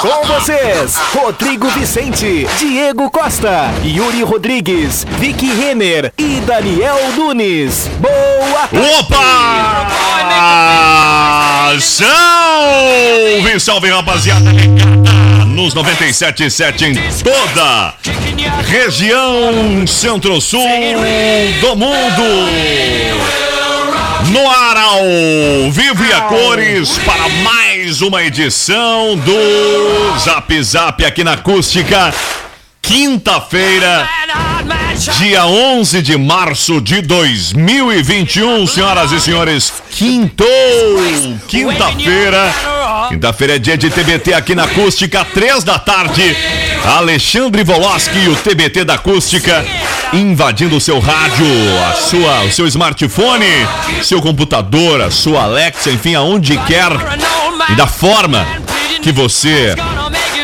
Com vocês, Rodrigo Vicente, Diego Costa, Yuri Rodrigues, Vicky Renner e Daniel Nunes. Boa Opa! Salve, salve rapaziada nos 97.7 em toda região centro-sul do mundo. No ar ao vivo e a cores para mais uma edição do Zap Zap aqui na Acústica. Quinta-feira, dia 11 de março de 2021, senhoras e senhores. Quintou! Quinta-feira. Quinta-feira é dia de TBT aqui na Acústica, três da tarde. Alexandre Voloski e o TBT da Acústica invadindo o seu rádio, a sua, o seu smartphone, seu computador, a sua Alexa, enfim, aonde quer e da forma que você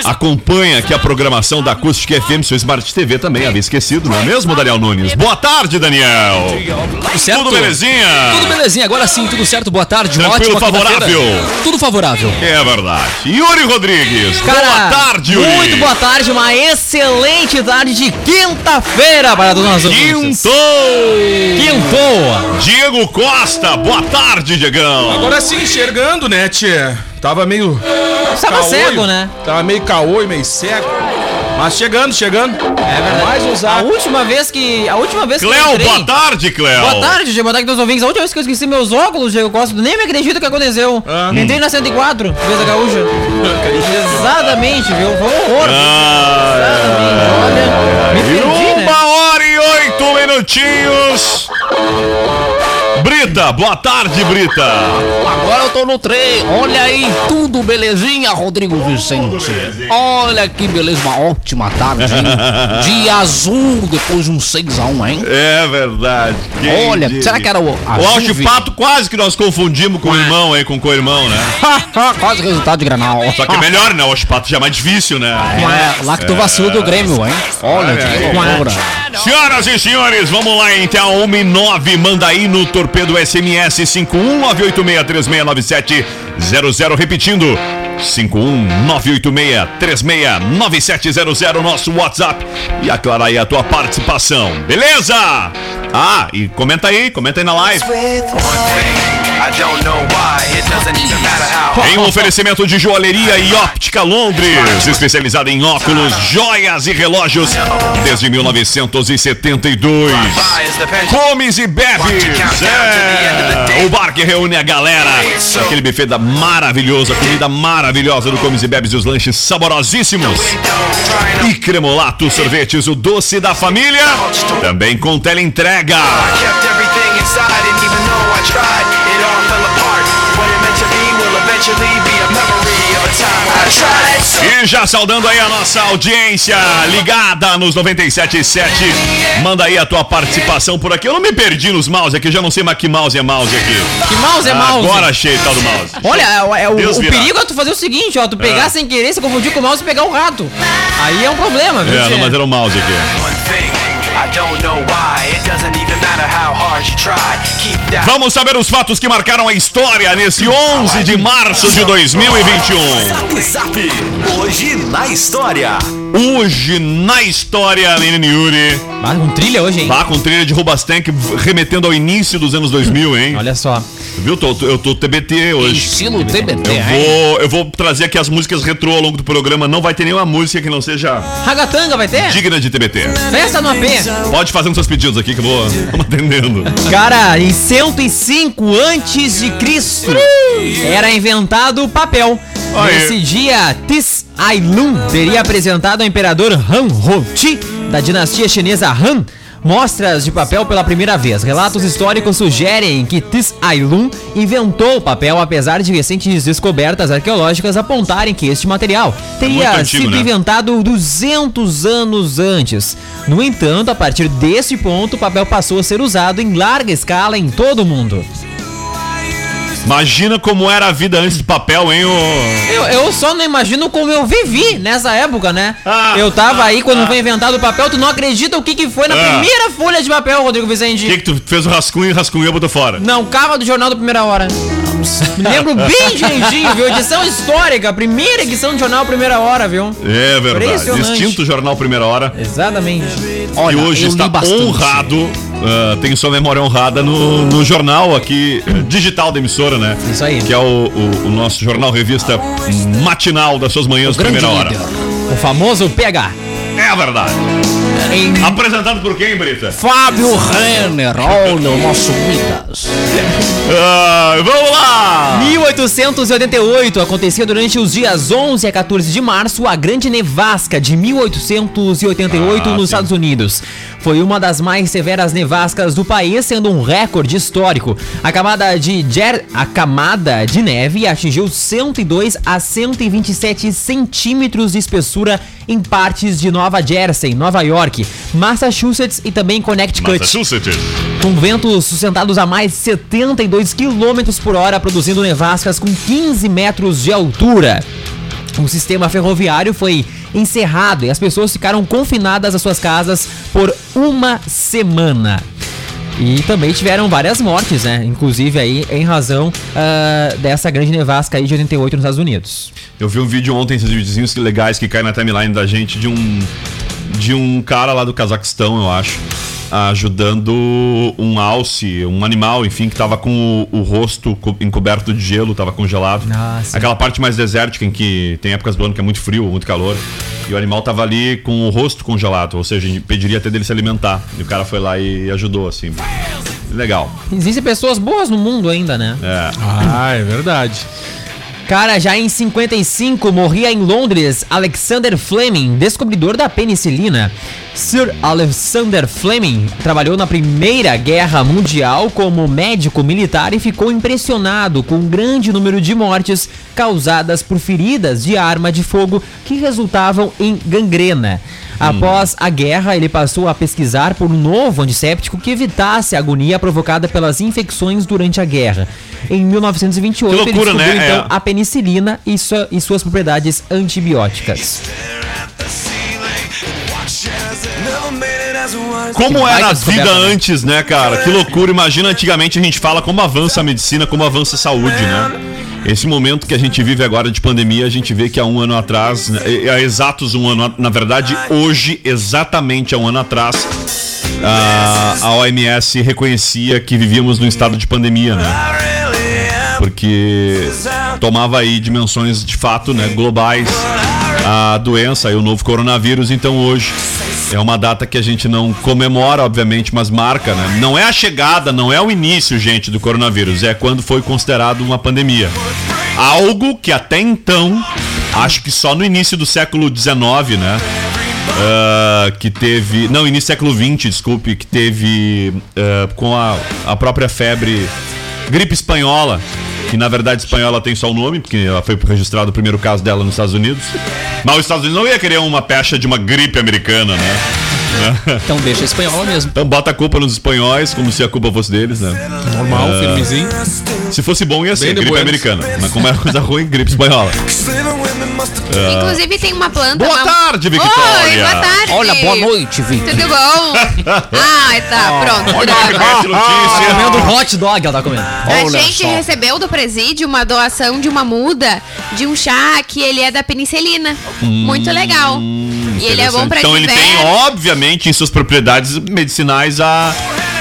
acompanha aqui a programação da Acústica FM, seu Smart TV também, havia esquecido, não é mesmo, Daniel Nunes? Boa tarde, Daniel! Tudo certo? Tudo belezinha? Tudo belezinha, agora sim, tudo certo, boa tarde, Tranquilo, ótima favorável. Tudo favorável. É verdade. Yuri Rodrigues, Cara, boa tarde, Yuri! Muito boa tarde, uma excelente tarde de quinta-feira para todos nós. Quintou! Quintou! Diego Costa, boa tarde, Diegão! Agora sim, enxergando, né, tia? Tava meio. Tava caolho, cego, né? Tava meio caô e meio cego. Mas chegando, chegando. É verdade. Mais um A última vez que. A última vez que eu Cléo, boa tarde, Cléo! Boa tarde, Diego. Boa tarde os ouvintes. A última vez que eu esqueci meus óculos, Diego Costa, nem me acredito o que aconteceu. Ah. Entrei na 104, vez a gaúcha. Exatamente, viu? Foi um horror. Exatamente. Olha, me perdi, né? Uma hora e oito minutinhos. Brita, boa tarde, Brita. Agora eu tô no trem, olha aí, tudo belezinha, Rodrigo Vicente. Olha que beleza, uma ótima tarde, hein? Dia azul depois de um 6x1, hein? É verdade. quem Olha, diria? será que era o O azul? Alchipato quase que nós confundimos com o irmão aí, com o co-irmão, né? Quase resultado de Granal. Só que é melhor, né? O Alchipato já é mais difícil, né? É, lá que tu vacilou do Grêmio, hein? Olha que loucura. Senhoras e senhores, vamos lá então. 1 e 9, manda aí no torpedo SMS 51986369700. Repetindo. 51986369700, nosso WhatsApp. E aclara aí a tua participação, beleza? Ah, e comenta aí, comenta aí na live. Em um oferecimento de joalheria e óptica Londres, especializada em óculos, joias e relógios desde 1972. Comes e bebes, é, o bar que reúne a galera. Aquele buffet da maravilhosa, comida maravilhosa do Comes e Bebes e os lanches saborosíssimos. E Cremolato Sorvetes, o doce da família, também com teleentrega. I E já saudando aí a nossa audiência ligada nos 97.7. Manda aí a tua participação por aqui. Eu não me perdi nos mouse aqui, eu já não sei mais que mouse é mouse aqui. Que mouse é mouse. Agora achei tal do mouse. Olha, é, o, Deus o virá. perigo é tu fazer o seguinte, ó. Tu pegar sem querer, se confundir com o mouse e pegar o rato. Aí é um problema, viu? É, não, mas era o mouse aqui. Vamos saber os fatos que marcaram a história nesse 11 de março de 2021. Zap Zap. Hoje na história. Hoje na história, menino Yuri. Ah, com trilha hoje, hein? Tá com trilha de Rubastank remetendo ao início dos anos 2000, hein? Olha só. Viu? Tô- eu tô TBT hoje. Estilo TBT, Eu hein? vou, eu vou trazer aqui as músicas retrô ao longo do programa. Não vai ter nenhuma música que não seja Ragatanga vai ter? digna de TBT. Festa no AP. Pode fazer os seus pedidos aqui que eu vou atendendo. Cara, em 105 antes de Cristo era inventado o papel. Aí. Nesse dia, Tis Ailun teria apresentado ao imperador Han Ho-Ti da dinastia chinesa Han mostras de papel pela primeira vez. Relatos históricos sugerem que Tis Ailun inventou o papel, apesar de recentes descobertas arqueológicas apontarem que este material teria muito antigo, sido né? inventado 200 anos antes. No entanto, a partir desse ponto, o papel passou a ser usado em larga escala em todo o mundo. Imagina como era a vida antes do papel, hein? ô? Eu, eu só não imagino como eu vivi nessa época, né? Ah, eu tava aí quando foi inventado o papel, tu não acredita o que, que foi na Ah. primeira folha de papel, Rodrigo Vicente? O que, que tu fez o rascunho e rascunhou e botou fora? Não, cava do jornal da primeira hora. Me lembro bem direitinho, viu? Edição histórica, primeira edição do jornal primeira hora, viu? É verdade. Extinto jornal Primeira Hora. Exatamente. que hoje eu está honrado, ah, tem sua memória honrada no, no jornal aqui, digital da emissora, né? Isso aí. Que é o, o- o nosso jornal revista matinal das suas manhãs, primeira hora. líder. O famoso PH. É a verdade. Em Apresentado por quem, Brita? Fábio Renner, olha o nosso Midas. Ah, vamos lá! 1888 acontecia durante os dias 11 a 14 de março a Grande Nevasca de 1888 Ah, nos sim. Estados Unidos. Foi uma das mais severas nevascas do país, sendo um recorde histórico. A camada de Jer... a camada de neve atingiu 102 a 127 centímetros de espessura em partes de Nova Jersey, Nova York, Massachusetts e também Connecticut Massachusetts. com ventos sustentados a mais de 72 km por hora, produzindo nevascas com 15 metros de altura. O sistema ferroviário foi encerrado e as pessoas ficaram confinadas às suas casas por uma semana. E também tiveram várias mortes, né? Inclusive aí em razão ah, dessa grande nevasca aí de 88 nos Estados Unidos. Eu vi um vídeo ontem, esses videozinhos legais que caem na timeline da gente, de um de um cara lá do Cazaquistão, eu acho, ajudando um alce, um animal, enfim, que tava com o, o rosto co- encoberto de gelo, tava congelado. Ah, sim. Aquela parte mais desértica em que tem épocas do ano que é muito frio, muito calor. E o animal tava ali com o rosto congelado, ou seja, impediria até dele se alimentar. E o cara foi lá e ajudou, assim. Legal. Existem pessoas boas no mundo ainda, né? É. Ah, é verdade. Cara, já em 55 morria em Londres Alexander Fleming, descobridor da penicilina. Sir Alexander Fleming trabalhou na Primeira Guerra Mundial como médico militar e ficou impressionado com o grande número de mortes causadas por feridas de arma de fogo que resultavam em gangrena. Após a guerra, ele passou a pesquisar por um novo antisséptico que evitasse a agonia provocada pelas infecções durante a guerra. Em 1928, Que loucura, ele descobriu né? então É. a penicilina e, sua- e suas propriedades antibióticas. Como era a vida né? antes, né, cara? Que loucura. Imagina, antigamente a gente fala como avança a medicina, como avança a saúde, né? Esse momento que a gente vive agora de pandemia, a gente vê que há um ano atrás, né, há exatos um ano, na verdade, hoje, exatamente há um ano atrás, a, a OMS reconhecia que vivíamos num estado de pandemia, né? Porque tomava aí dimensões de fato, né, globais a doença e o novo coronavírus, então hoje é uma data que a gente não comemora, obviamente, mas marca, né? Não é a chegada, não é o início, gente, do coronavírus, é quando foi considerado uma pandemia. Algo que até então, acho que só no início do século XIX, né? ah, que teve. Não, início do século XX, desculpe, que teve ah, com a, a própria febre gripe espanhola. Que na verdade espanhola tem só o nome, porque ela foi registrado o primeiro caso dela nos Estados Unidos. Mas os Estados Unidos não ia querer uma pecha de uma gripe americana, né? Então deixa a espanhola mesmo. Então bota a culpa nos espanhóis, como se a culpa fosse deles, né? Normal, firmezinho. Se fosse bom, ia ser Bem gripe americana. Mas como era coisa ruim, gripe espanhola. Inclusive tem uma planta. Boa uma- tarde, Oi, Victoria. boa tarde. Olha, boa noite, Vitor. Tudo bom? ah, tá, pronto. Olha que notícia. Comendo hot dog, ela tá comendo. A gente recebeu do presídio uma doação de uma muda de um chá que ele é da penicilina. Muito legal. E ele é bom pra Então ele tem, obviamente, em suas propriedades medicinais a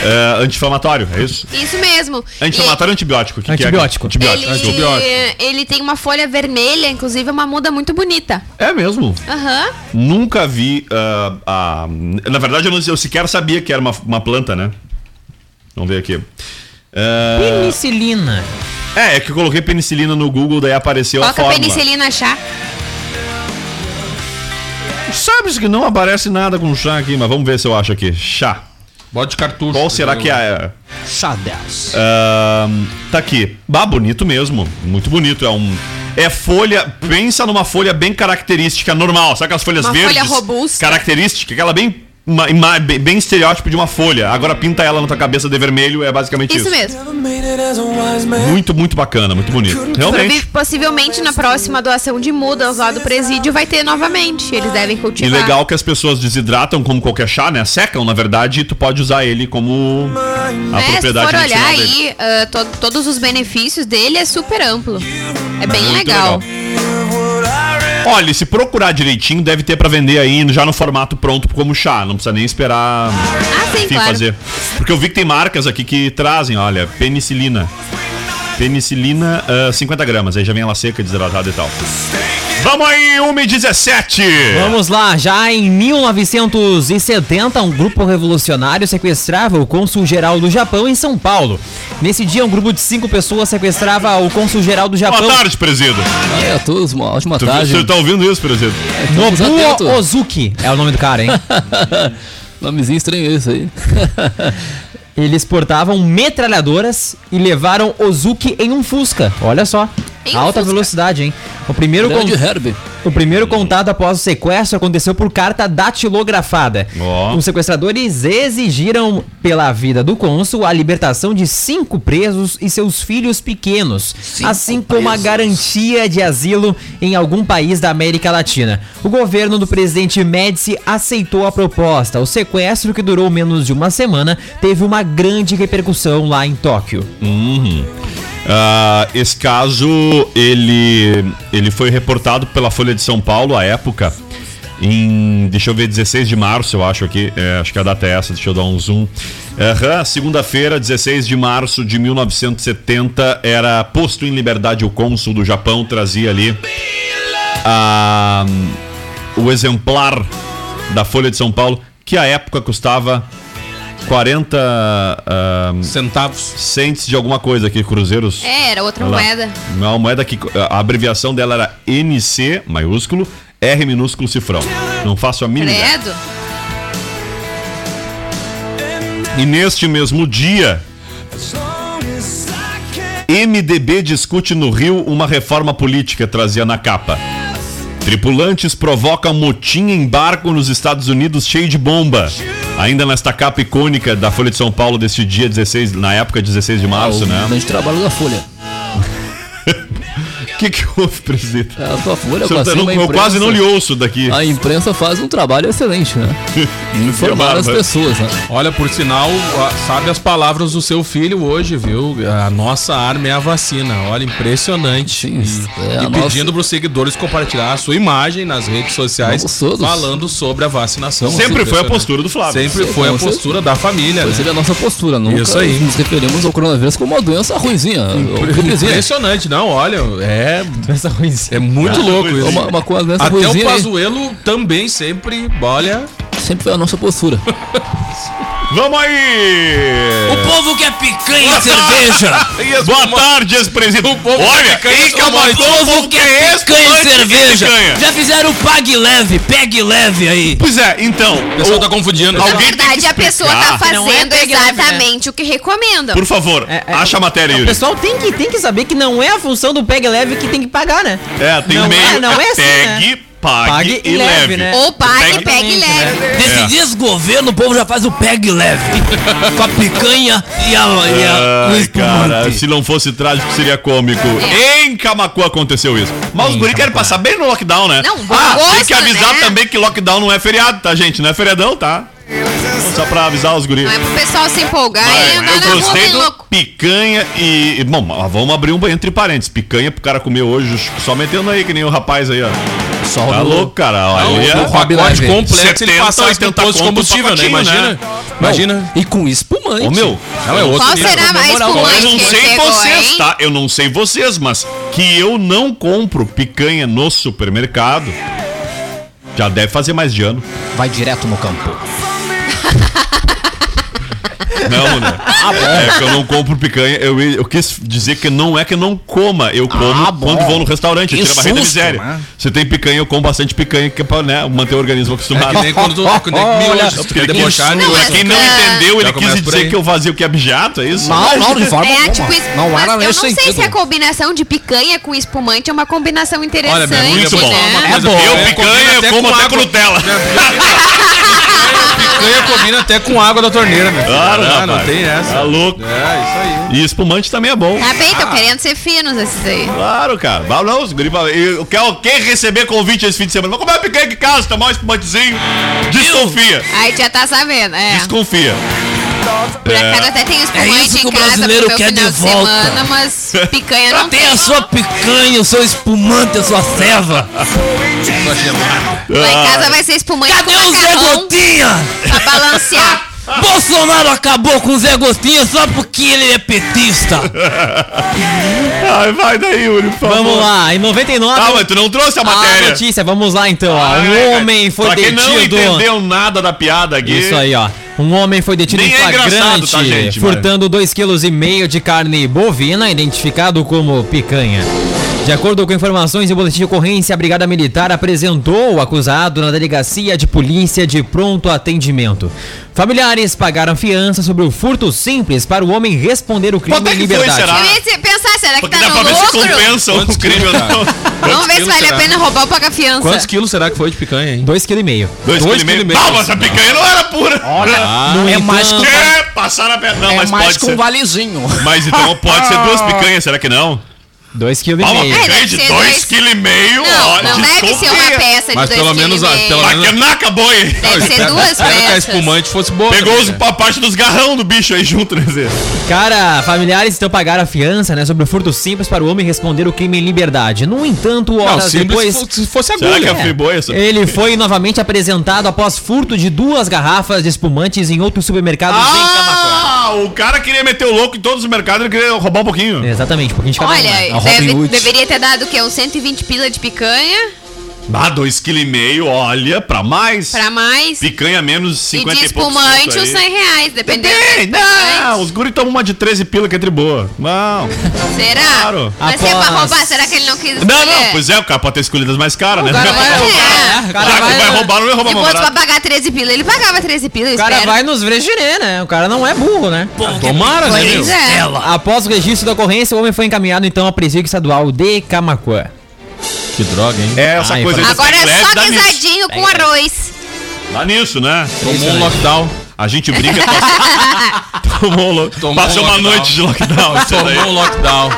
é, anti-inflamatório, é isso? Isso mesmo. Anti-inflamatório ou antibiótico? O que que é? Antibiótico. Antibiótico. ele, Antibiótico. ele tem uma folha vermelha, inclusive é uma muda muito bonita. É mesmo? Aham. Nunca vi. ah, a- na verdade, eu, não, eu sequer sabia que era uma, uma planta, né? Vamos ver aqui. Ah, Penicilina. é, é que eu coloquei penicilina no Google, daí apareceu a Coloca fórmula. penicilina chá. Sabes que não aparece nada com chá aqui, mas vamos ver se eu acho aqui. Chá. Bode cartucho. Qual será que é? Chá 10. Ahn, tá aqui. Bah, bonito mesmo. Muito bonito. É um. É folha. Pensa numa folha bem característica, normal. Sabe aquelas folhas Uma verdes? folha robusta. Característica, aquela bem. Uma ima- bem, bem estereótipo de uma folha. Agora pinta ela na tua cabeça de vermelho, é basicamente isso. Isso mesmo. Muito, muito bacana, muito bonito. Realmente. Possivelmente na próxima doação de mudas lá do presídio vai ter novamente. Eles devem E cultivar. legal que as pessoas desidratam como qualquer chá, né? Secam, na verdade, e tu pode usar ele como a É, se propriedade for olhar aí, ah, to- todos os benefícios dele é super amplo. É bem Muito legal. Olha, se procurar direitinho, deve ter pra vender aí já no formato pronto como chá. Não precisa nem esperar Ah, sim, enfim, claro. fazer. Porque eu vi que tem marcas aqui que trazem, olha, penicilina. Penicilina, ah, 50 gramas. Aí já vem ela seca, desidratada e tal. Vamos aí, 1 e 17 Vamos lá, já em 1970, um grupo revolucionário sequestrava o cônsul-geral do Japão em São Paulo. Nesse dia, um grupo de cinco pessoas sequestrava o cônsul-geral do Japão. Boa tarde, presida. É, a todos, uma ótima Tu, tarde. você tá ouvindo isso, presida? Estamos Nobuo. Ozuki é o nome do cara, hein? Nomezinho estranho esse aí. Eles portavam metralhadoras e levaram Ozuki em um Fusca. Olha só. Em um Alta Fusca. velocidade, hein? O primeiro, con- o primeiro contato após o sequestro aconteceu por carta datilografada. Ó. Os sequestradores exigiram pela vida do cônsul a libertação de cinco presos e seus filhos pequenos, assim como a garantia de asilo em algum país da América Latina. O governo do presidente Médici aceitou a proposta. O sequestro, que durou menos de uma semana, teve uma grande repercussão lá em Tóquio. Ah, esse caso, ele, ele foi reportado pela Folha de São Paulo à época. Em, deixa eu ver, 16 de março, eu acho aqui. É, acho que a data é essa, deixa eu dar um zoom. Aham, segunda-feira, 16 de março de 1970, era posto em liberdade o cônsul do Japão, trazia ali o exemplar da Folha de São Paulo, que à época custava 40 ah, Centavos. cents de alguma coisa aqui, cruzeiros. É, era outra Olha lá. moeda. Uma moeda que a abreviação dela era NC, maiúsculo, R minúsculo cifrão. Não faço a mínima ideia. Credo. E neste mesmo dia, MDB discute no Rio uma reforma política, trazia na capa. Tripulantes provocam motim em barco nos Estados Unidos cheio de bomba. Ainda nesta capa icônica da Folha de São Paulo deste dia 16, na época 16 de março, o né? grande trabalho da Folha. O que, que houve, presidente? É, a tua Folha, tá- assim, uma eu quase imprensa- não lhe ouço daqui. A imprensa faz um trabalho excelente, né? Informar as bárbaro. pessoas, né? Olha, por sinal, sabe as palavras do seu filho hoje, viu? A nossa arma é a vacina. Olha, impressionante. Sim, e é e nossa- pedindo para os seguidores compartilhar a sua imagem nas redes sociais Vamos todos. falando sobre a vacinação. Sempre foi a postura do Flávio. Sempre foi a postura da família, Pois né? é a nossa postura. Nunca Isso aí. nos referimos ao coronavírus como uma doença ruimzinha. Impressionante, não, olha, é, Essa ruimzinha. é muito louco isso. Uma, uma coisa dessa Até o Pazuelo também sempre, olha, sempre foi a nossa postura. Vamos aí! O povo quer picanha e cerveja! Boa tarde, ex-presidente. Olha, quem que é O povo quer picanha e cerveja! Já fizeram o Pague Leve, pegue leve aí! Pois é, então. o pessoal tá confundindo. Na Alguém tem que verdade, a pessoa tá. Não é fazendo pegue leve, né? exatamente o que recomendam. Por favor, É, é, acha a matéria, O Yuri. pessoal tem que, tem que saber que não é a função do Peg Leve que tem que pagar, né? É, tem não um meio. é, não é assim, pegue, né? Pague, Pague e e leve. leve, né? Ou pague, Pegue- pegue Exatamente, leve. É. Nesse desgoverno, o povo já faz o pegue leve. Com a picanha e a, e a Ai, cara, se não fosse trágico, seria cômico. É. Em Camacuã aconteceu isso. Mas os guri querem passar bem no lockdown, né? Não, ah, tem que avisar né? também que lockdown não é feriado, tá, gente? Não é feriadão, tá? Só pra avisar os guri. Não é pro pessoal se empolgar e Mas andar eu na rua gostei bem do louco. picanha e. e, Bom, vamos abrir um entre parênteses. Picanha pro cara comer hoje, só metendo aí, que nem o rapaz aí, ó. Só Tá louco, cara. Olha. o pacote completo ele 70, passasse no 80 posto de conto, combustível, né? Imagina. né? Imagina. E com espumante. Ô meu, Não, é outro Qual será mais moral, eu espumante não ele sei pegou, vocês, hein? tá? Eu não sei vocês, mas que eu não compro picanha no supermercado. Já deve fazer mais de ano. Vai direto no campo. Não, né? É que eu não compro picanha. Eu, eu quis dizer que não é que eu não coma. Eu como Ah, quando vou no restaurante. Eu Que tiro a barriga da miséria. né? Se tem picanha, eu como bastante picanha, que é pra né, manter o organismo É acostumado. que nem quando tu que nem miojo, se quer debochar, Não, miojo. mas- Quem não Ah. entendeu, ele quis dizer que eu fazia o que é abjato, é isso? Não, não, de forma É, alguma. tipo, não era eu não sei sentido. se a combinação de picanha com espumante é uma combinação interessante, Olha, minha mãe Muito bom. né? É bom. Eu É, picanha, eu como com até com Nutella. Picanha combina até com água da torneira, meu filho. Claro, Ah, não rapaz. tem essa. Tá louco. É, isso aí. E espumante também é bom. Tá bem, tô querendo ser finos esses aí. Claro, cara. Vai não, os guri fala, eu quero quem receber convite esse fim de semana. Vou comer picanha em casa, tomar um espumantezinho. Desconfia. Aí já tá sabendo, é. Desconfia. Por acaso até tem espumante É isso que em o casa brasileiro pro meu quer final de de, volta. semana, mas picanha não Tem a sua picanha, o seu espumante, a sua ceva. Lá em casa vai ser espumante Cadê com o Zé macarrão Gotinha? pra balancear. Bolsonaro acabou com o Zé Gotinha só porque ele é petista. Ai, vai daí, Yuri, por favor. Vamos lá, em 99. Ah, mas tu não trouxe a a matéria. notícia, vamos lá então. ó. Ah, Um é, homem foi pra quem não detido. entendeu nada da piada aqui. Isso aí, ó. Um homem foi detido Nem em é engraçado, flagrante, tá, gente, furtando 2,5 kg de carne bovina, identificado como picanha. De acordo com informações e boletim de ocorrência, a Brigada Militar apresentou o acusado na delegacia de polícia de pronto atendimento. Familiares pagaram fiança sobre o furto simples para o homem responder o crime Quanto é em que foi, liberdade. será? Eu ia se- pensar, será que Porque tá dá pra no ver se lucro? compensa o Quantos crime ou quilos, não. Vamos ver se vale será? a pena roubar ou pagar fiança. Quantos quilos será que foi de picanha, hein? 2,5 kg. Dois, Dois quilos e meio. quilos e meio. Não, mas a picanha não era pura. Ah, No é mais entanto- com- É, passaram a perna. Não, é mas mais pode com ser. valezinho. Mas então pode ser duas picanhas, será que não? 2,5 kg. Ah, uma É, deve de ser dois dois- quilos e meio, Não, olha, não deve ser uma peça de Mas dois pelo quilos menos, meio. pelo menos- que naca boi. Deve ser duas espero que a peças. espumante fosse boa. Pegou né, os, cara? a parte dos garrão do bicho aí junto, né, Zé? Cara, familiares então pagaram a fiança, né, sobre o furto simples para o homem responder o crime em liberdade. No entanto, Não, horas simples depois, se fosse Será agulha. que é essa? ele foi novamente apresentado após furto de duas garrafas de espumantes em outro supermercado em Camacuã. Ah, o cara queria meter o louco em todos os mercados, ele queria roubar um pouquinho. Exatamente, um pouquinho de cada um, né? Olha, deve- Hood. deveria ter dado o quê? Uns 120 pila de picanha Ah, dois quilos e meio, olha, pra mais. pra mais. Picanha menos E 50 de e, poucos espumante uns aí. 100 reais, dependendo do não, os guri tomam uma de 13 pila que é de boa. Não. Será? Claro. Mas se é pra Após- roubar, será que ele não quis Não, não, escolher? pois é, o cara pode ter escolhido as mais caras, né? Agora vai- Já é. O cara que vai, vai roubar, não vai roubar Se mais fosse pra pagar 13 pila, ele pagava 13 pila, O cara espero. vai nos vregirer, né? O cara não é burro, né? Tomara, né, meu? Pois é. Após o registro da ocorrência, o homem foi encaminhado então ao presídio estadual de Camacuã. Que droga, hein? É, essa Ai, coisa aí Agora pé é só guisadinho com arroz. Dá nisso, né? Tomou um lockdown. A gente brinca com Tomou, lo- Tomou Passou um uma noite de lockdown. Tomou um lockdown.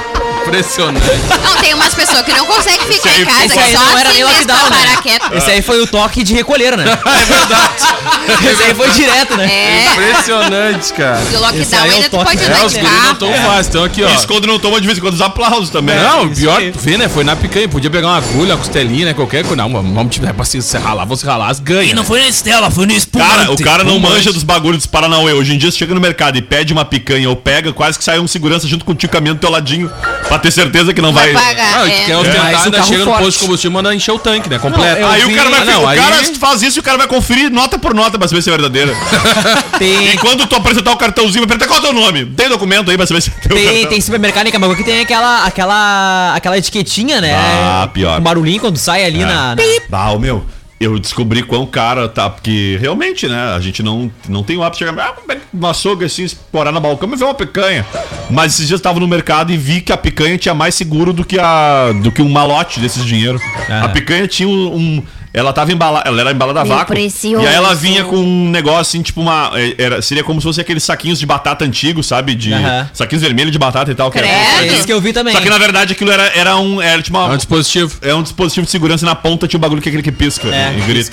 Impressionante. Não, tem umas pessoas que não conseguem ficar aí em casa, Esse que aí só não era assim nem lockdown, né? Esse aí foi o toque de recolher, né? É verdade. Esse aí foi direto, né? É, Impressionante, cara. do Esse lockdown aí é o ainda tu toque. pode É, andar os de guris não tão fáceis. Então aqui, ó. Isso quando não toma de vez em quando os aplausos também. Não, isso pior, tu vê, né? Foi na picanha. Podia pegar uma agulha, uma costelinha, né? Qualquer coisa. Não, vamos tiver pra se ralar, vão se ralar, as ganha. E não foi na Estela, foi no espumante. Cara, o cara não Espumante. manja dos bagulhos dos Paranauê. Hoje em dia, você chega no mercado e pede uma picanha ou pega, quase que sai um segurança junto contigo caminhando do teu ladinho. Pra ter certeza que não vai. Vai pagar. E é. quer ostentar, o ainda chega no posto de combustível, manda encher o tanque, né? Completo. eu Aí vi- o cara vai. Ah, não, o aí- cara faz isso e o cara vai conferir nota por nota pra saber se é verdadeira. Tem, E quando tu apresentar o cartãozinho, vai perguntar qual é o teu nome. Tem documento aí pra saber se é teu tem, cartão. tem supermercado em Camacuã que tem aquela, aquela, aquela etiquetinha, né? Ah, pior. Um barulhinho quando sai ali na... na- Ah, o meu. Eu descobri quão cara tá, porque realmente, né, a gente não, não tem o hábito de chegar, ah, uma açougue assim, explorar na balcão e ver uma picanha. Mas esses dias eu tava no mercado e vi que a picanha tinha mais seguro do que, a, do que um malote desses dinheiro. Ah. A picanha tinha um. um- ela tava embalada, ela era embalada a vácuo. precioso. E aí ela vinha com um negócio assim, tipo uma. é, Era, seria como se fosse aqueles saquinhos de batata antigos, sabe? De. Saquinhos vermelhos de batata e tal. que era-. É isso que eu vi também. Só que na verdade aquilo era, era um. Era tipo É um uma, dispositivo. é um dispositivo de segurança e na ponta tinha um bagulho que é aquele que pisca É. e grita.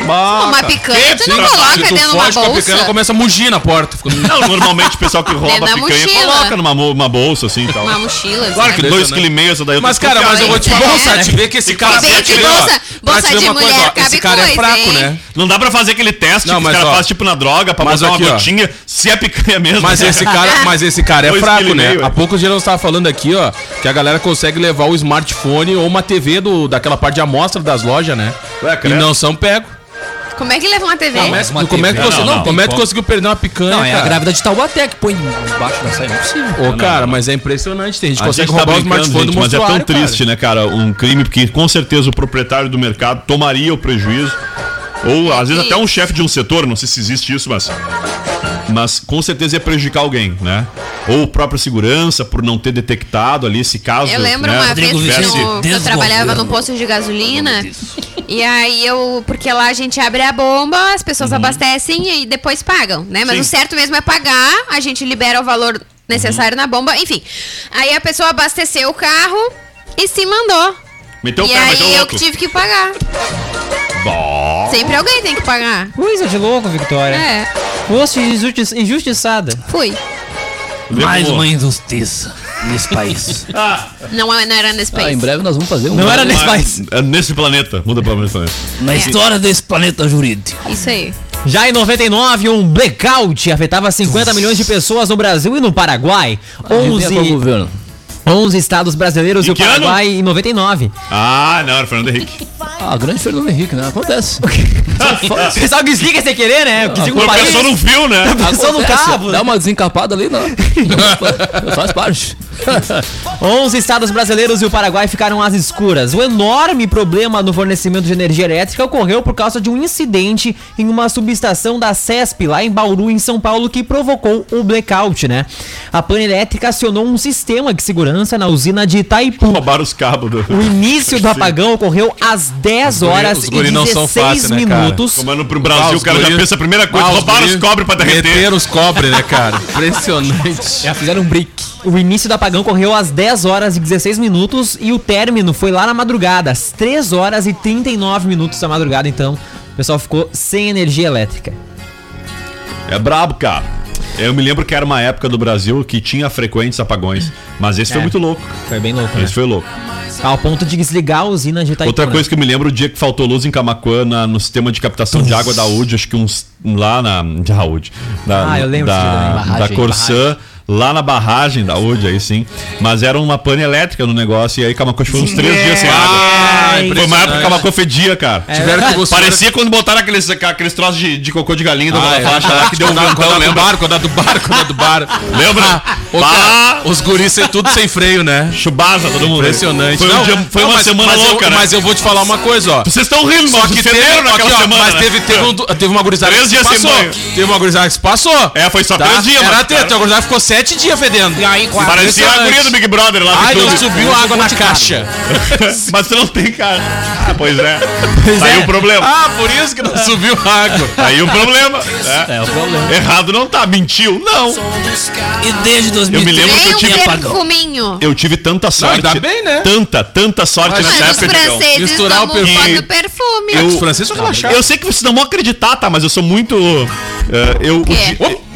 Uma picanha, tu não coloca Se tu dentro de uma com a picanha, ela bolsa. começa a mugir na porta. Não, normalmente o pessoal que rouba da picanha mochila. coloca numa uma bolsa assim e tal. Uma mochila. Claro que dois quilos e meio essa daí eu tô Mas, cara, mas eu vou te É. falar, te ver que esse E cara... que bolsa- bolsa de uma coisa, mulher ó, Esse cara é coisa, fraco, hein? né? Não dá pra fazer aquele teste Não, que os mas, caras ó, fazem tipo na droga pra mas botar uma aqui, ó. gotinha se é picanha mesmo. Mas esse cara, mas esse cara é Dois fraco, né? meio, é. Há poucos dias nós estava falando aqui, ó, que a galera consegue levar o smartphone ou uma TV do, daquela parte de amostra das lojas, né? Ué, e não são pego. Como é que leva uma TV? Como é, que- Uma como é que TV. você, Não, não, não, como é que conseguiu perder uma picanha, Não, é a cara? grávida de Taubaté que põe embaixo da saia, não é possível. Ô, cara, mas é impressionante. Tem gente que A consegue gente tá roubar o brincando, smartphone gente, do mas é tão mostruário, cara. triste, né, cara? Um crime porque com certeza o proprietário do mercado tomaria o prejuízo. Ou às vezes até um chefe de um setor, não sei se existe isso, mas. Mas com certeza ia prejudicar alguém, né? Ou própria segurança por não ter detectado ali esse caso. Eu lembro né, uma vez que, eu trabalhava no posto de gasolina. E aí eu. Porque lá a gente abre a bomba, as pessoas abastecem e depois pagam, né? Mas Sim. o certo mesmo é pagar, a gente libera o valor necessário na bomba, enfim. Aí a pessoa abasteceu o carro e se mandou. Meteu o e pé, aí eu que tive que pagar. Bom. Sempre alguém tem que pagar. Coisa de louco, Victoria. É, Fosse injusti injustiçada. fui. Mais uma injustiça nesse país. Não, não era nesse Ah, em país. breve nós vamos fazer um. Não era nesse país. é nesse planeta. Muda para nesse planeta. Na história desse planeta jurídico. Isso aí. Já em 99, um blackout afetava 50 milhões de pessoas no Brasil e no Paraguai. Adivinha qual 11, governo? 11 estados brasileiros Em e o que ano? Paraguai em 99. Ah, não, era Fernando Henrique. Ah, grande Fernando Henrique, né? Acontece. O pessoal que explica sem querer, né? O que diga O país. professor não viu, né? Passou no cabo. Dá uma desencapada ali, não. Faz parte. 11 estados brasileiros e o Paraguai ficaram às escuras. O enorme problema no fornecimento de energia elétrica ocorreu por causa de um incidente em uma subestação da CESP, lá em Bauru, em São Paulo, que provocou o blackout, né? A Pan Elétrica acionou um sistema de segurança na usina de Itaipu. Roubaram os cabos do. O início do apagão ocorreu às 10 guri- horas os e guri não são 16 fácil, né, minutos. Comando pro Brasil, Ah, o cara já guri- pensa a primeira coisa, Ah, roubaram guri os cobres pra derreter. Meteram os cobres, né, cara? Impressionante. Já fizeram um brick. O início do apagão ocorreu às 10 horas e 16 minutos e o término foi lá na madrugada, às 3 horas e 39 minutos da madrugada, então o pessoal ficou sem energia elétrica. É brabo, cara. Eu me lembro que era uma época do Brasil que tinha frequentes apagões. Mas esse foi É. muito louco. Foi bem louco, né? Esse foi louco. Ao ponto de desligar a usina de Itaipu. Outra né? coisa que eu me lembro, o dia que faltou luz em Camacuã na- no sistema de captação de água da UD, acho que uns. lá na. De Raúde. Da, Ah, eu lembro. Da, da Barragem, Corsã. Lá na barragem da UD, aí sim. Mas era uma pane elétrica no negócio. E aí Camacuã ficou uns três dias sem água. Ah, Foi uma época que Camacuã fedia, cara. Tiveram que buscar. Parecia quando botaram aqueles, aqueles troços de, de cocô de galinha da Ah, é. faixa lá que deu um ventão, lembra? bar, quando a do bar, quando a do bar. Lembra? Pá! cara, os guris sem tudo sem freio, né? Chubasa, todo mundo. Impressionante. Foi, um Não, dia- foi não, uma mas- semana mas eu- louca, né? Mas eu vou te falar uma coisa, ó. Vocês estão rindo, Só que teve, naquela ó, semana. mas teve, teve, um, teve uma gurizada Três que sem passou. Teve uma gurizada que se passou. É, foi só Tá? três dias, Era mas, treta, a gurizada ficou sete dias fedendo. E aí, Parecia a guria do Big Brother lá. do Ai, não subiu água na caixa. Mas você não tem cara. Ah, pois é. Aí o problema. Ah, por isso que não subiu água. Aí o problema. É. É o problema. Errado não tá. Mentiu? Não. E desde Eu me 2013. lembro que eu um tive. perfuminho. Eu tive tanta sorte. ainda bem, né? Tanta, tanta sorte Mas nessa época, franceses Misturar o perfume. perfume. Eu- Os franceses são relaxados. Eu sei que vocês não vão acreditar, tá? Mas eu sou muito. eh, eu, o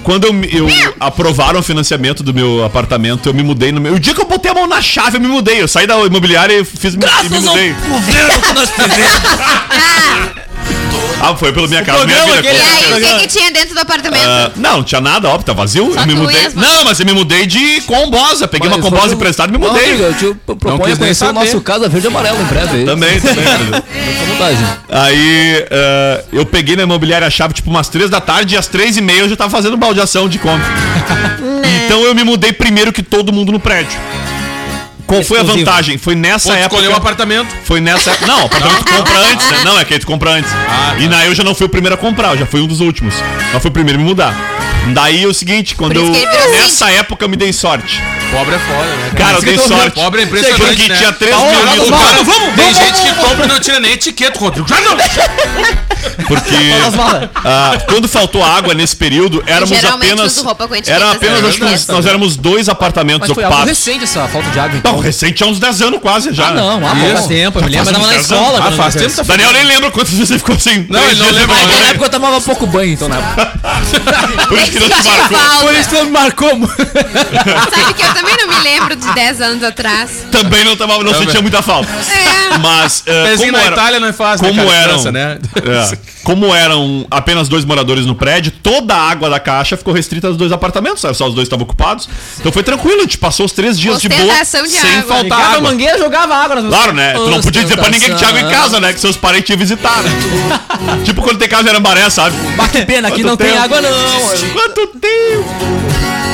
quando eu, eu aprovaram o financiamento do meu apartamento, eu me mudei no meu. O dia que eu botei a mão na chave, eu me mudei. Eu saí da imobiliária e fiz e me Graças ao mudei. governo que nós tivemos. Ah, foi pela minha casa, minha vida. E aí, o que, que tinha dentro do apartamento? Ah, não, não tinha nada, óbvio, tá vazio. Só eu me tu mudei. mãos. Não, mas eu me mudei de combosa. Peguei uma combosa emprestada e me Não, mudei. amigo, Eu te proponho quis nem conhecer o saber. nosso Casa Verde e Amarelo em breve. aí. Também, também. Fica à vontade. Aí ah, eu peguei na imobiliária a chave tipo umas três da tarde e às três e meia eu já tava fazendo baldeação de compra. então eu me mudei primeiro que todo mundo no prédio. Qual foi a Exclusivo. vantagem? Foi nessa Pô, época. escolheu um apartamento. Foi nessa época. Não, o apartamento tu compra antes, né? Não, é que aí tu compra antes. Ah, tá. E na eu já não fui o primeiro a comprar, eu já fui um dos últimos. Mas fui o primeiro a me mudar. Daí é o seguinte, quando eu. virou Nessa época eu me dei sorte. Pobre é foda, né? Cara, eu dei sorte. Pobre é impressionante, Porque né? tinha 3 Tá mil rolando, litros. vamos, Cara, vamos, Tem gente que compra e não tira nem etiqueta, Rodrigo. Já não! Porque ah, quando faltou água nesse período, éramos apenas. roupa com etiqueta, Era apenas, né? acho que uns- Etiqueta. nós éramos dois apartamentos Mas foi algo ocupados. recente essa falta de água, então. Não, recente há uns 10 anos quase já. Ah, não. Ah, Faz bom. tempo, eu me lembro, eu tava na escola. Ah, faz tempo, Daniel nem lembra quantas vezes ele ficou assim. Não, ele não lembra, na época eu tomava pouco banho, então na época. Por isso que não te marcou. falta. Por isso que me marcou. Sabe que eu também não me lembro de 10 anos atrás. Também não, tava, não sentia muita falta. É. Mas, Pezinho como na era, Itália não é fácil, como né, cara? eram, França, né? é, como eram apenas dois moradores no prédio, toda a água da caixa ficou restrita aos dois apartamentos, sabe? só os dois estavam ocupados. Então foi tranquilo, a gente passou os três dias de boa, de sem água. faltar água. mangueira, jogava água nas Claro, né? Tu não podia dizer pra ninguém que tinha água em casa, né? Que seus parentes iam visitar, né? tipo quando tem casa em Arambaré, sabe? Que pena que Quanto não tem tempo? Água, não. Quanto tempo!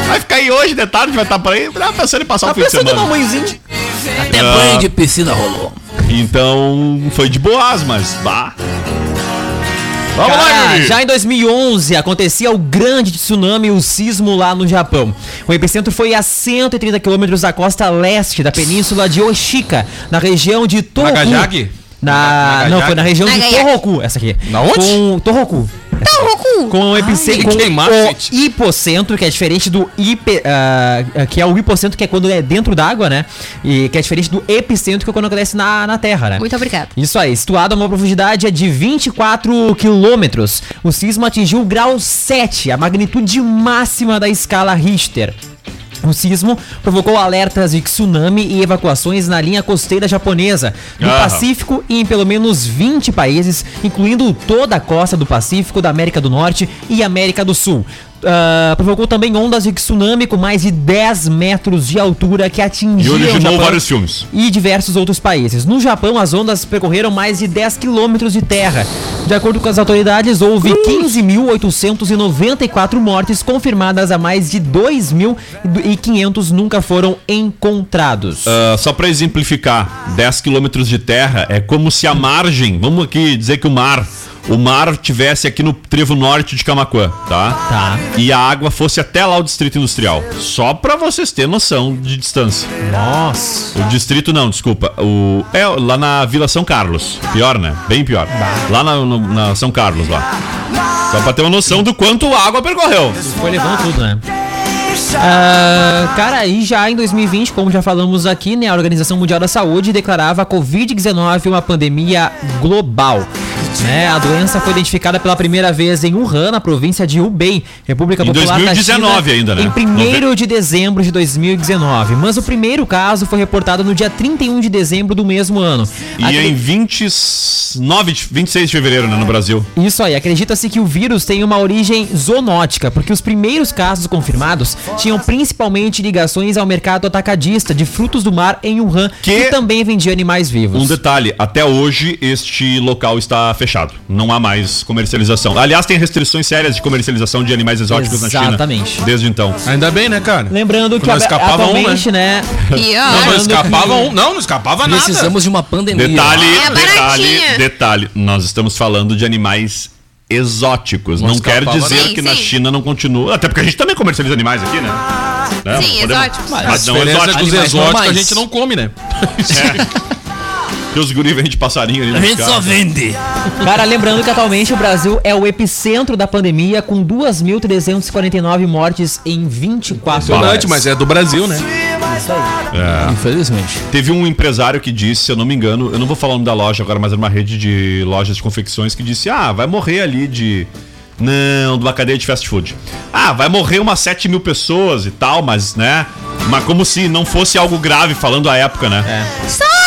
Vai ficar aí hoje, de tarde, vai estar por aí. Tá pensando em passar o Tá fim de pensando semana. numa mãezinha. Até Ah. banho de piscina rolou. Então, foi de boas, mas. Bah. Vamos lá, Cara, Yuri! já em 2011 acontecia o grande tsunami, o sismo lá no Japão. O epicentro foi a 130 quilômetros da costa leste da península de Oshika, na região de Tohoku. Nagasaki? Na, Nagasaki? não, foi na região de Nagasaki. Tohoku, essa aqui. Na onde? Com Tohoku. Tohoku. Com o epicentro, que com queimar, o gente. hipocentro, que é diferente do hiper, ah, que é o hipocentro que é quando é dentro d'água, né? E que é diferente do epicentro que é quando acontece na, na Terra, né? Muito obrigada. Isso aí, situado a uma profundidade de 24 quilômetros. O sismo atingiu o grau 7, a magnitude máxima da escala Richter. O sismo provocou alertas de tsunami e evacuações na linha costeira japonesa, no. Pacífico e em pelo menos 20 países, incluindo toda a costa do Pacífico, da América do Norte e América do Sul. Ah, provocou também ondas de tsunami com mais de 10 metros de altura que E atingiram o originou Japão vários filmes. e diversos outros países. No Japão, as ondas percorreram mais de 10 quilômetros de terra. De acordo com as autoridades, houve 15.894 mortes confirmadas, a mais de 2.500 nunca foram encontrados. Ah, só pra exemplificar, 10 quilômetros de terra é como se a margem, vamos aqui dizer que o mar, o mar tivesse aqui no trevo norte de Camacuã, tá? Tá. E a água fosse até lá o distrito industrial. Só pra vocês terem noção de distância. Nossa. O distrito não, desculpa. O é lá na Vila São Carlos. Pior, né? Bem pior. Lá na, no- na São Carlos lá. Só pra ter uma noção do quanto a água percorreu. Foi levando tudo, né? Ah, cara, e já em 2020, como já falamos aqui, né, a Organização Mundial da Saúde declarava a Covid-19 uma pandemia global. Né, a doença foi identificada pela primeira vez em Wuhan, na província de Hubei, República Em Popular 2019 da China, ainda, né? em 1 de dezembro de 2019. Mas o primeiro caso foi reportado no dia 31 de dezembro do mesmo ano. E em 29, de- 26 de fevereiro, né, no Brasil. Isso aí, acredita-se que o vírus tem uma origem zoonótica, porque os primeiros casos confirmados tinham principalmente ligações ao mercado atacadista de frutos do mar em Wuhan, que, Que- também vendia animais vivos. Um detalhe, até hoje este local está fechado. Não há mais comercialização. Aliás, tem restrições sérias de comercialização de animais exóticos na Exatamente. China. Desde então. Ainda bem, né, cara? Lembrando que Não escapava um, né? E Não, não escapava um. Não, não escapava nada. Precisamos de uma pandemia. Detalhe, É detalhe, detalhe. Nós estamos falando de animais exóticos. Não Não, quer dizer nada. que Sim, na sim. China não continua. Até porque a gente também comercializa animais aqui, né? Né? Sim, Podemos- exóticos. Mas, A não é exóticos. exóticos a gente não come, né? Que os guri vendem passarinho ali no carro. vende. Cara, lembrando que atualmente o Brasil é o epicentro da pandemia, com 2.349 mortes em 24 horas. Mas é do Brasil, né? Infelizmente. Teve um empresário que disse, se eu não me engano, eu não vou falar o nome da loja agora, mas era uma rede de lojas de confecções que disse: Ah, vai morrer ali de. Não, de uma cadeia de fast food. Ah, vai morrer umas 7 mil pessoas e tal, mas, né? Mas como se não fosse algo grave falando a época, né? Só Só,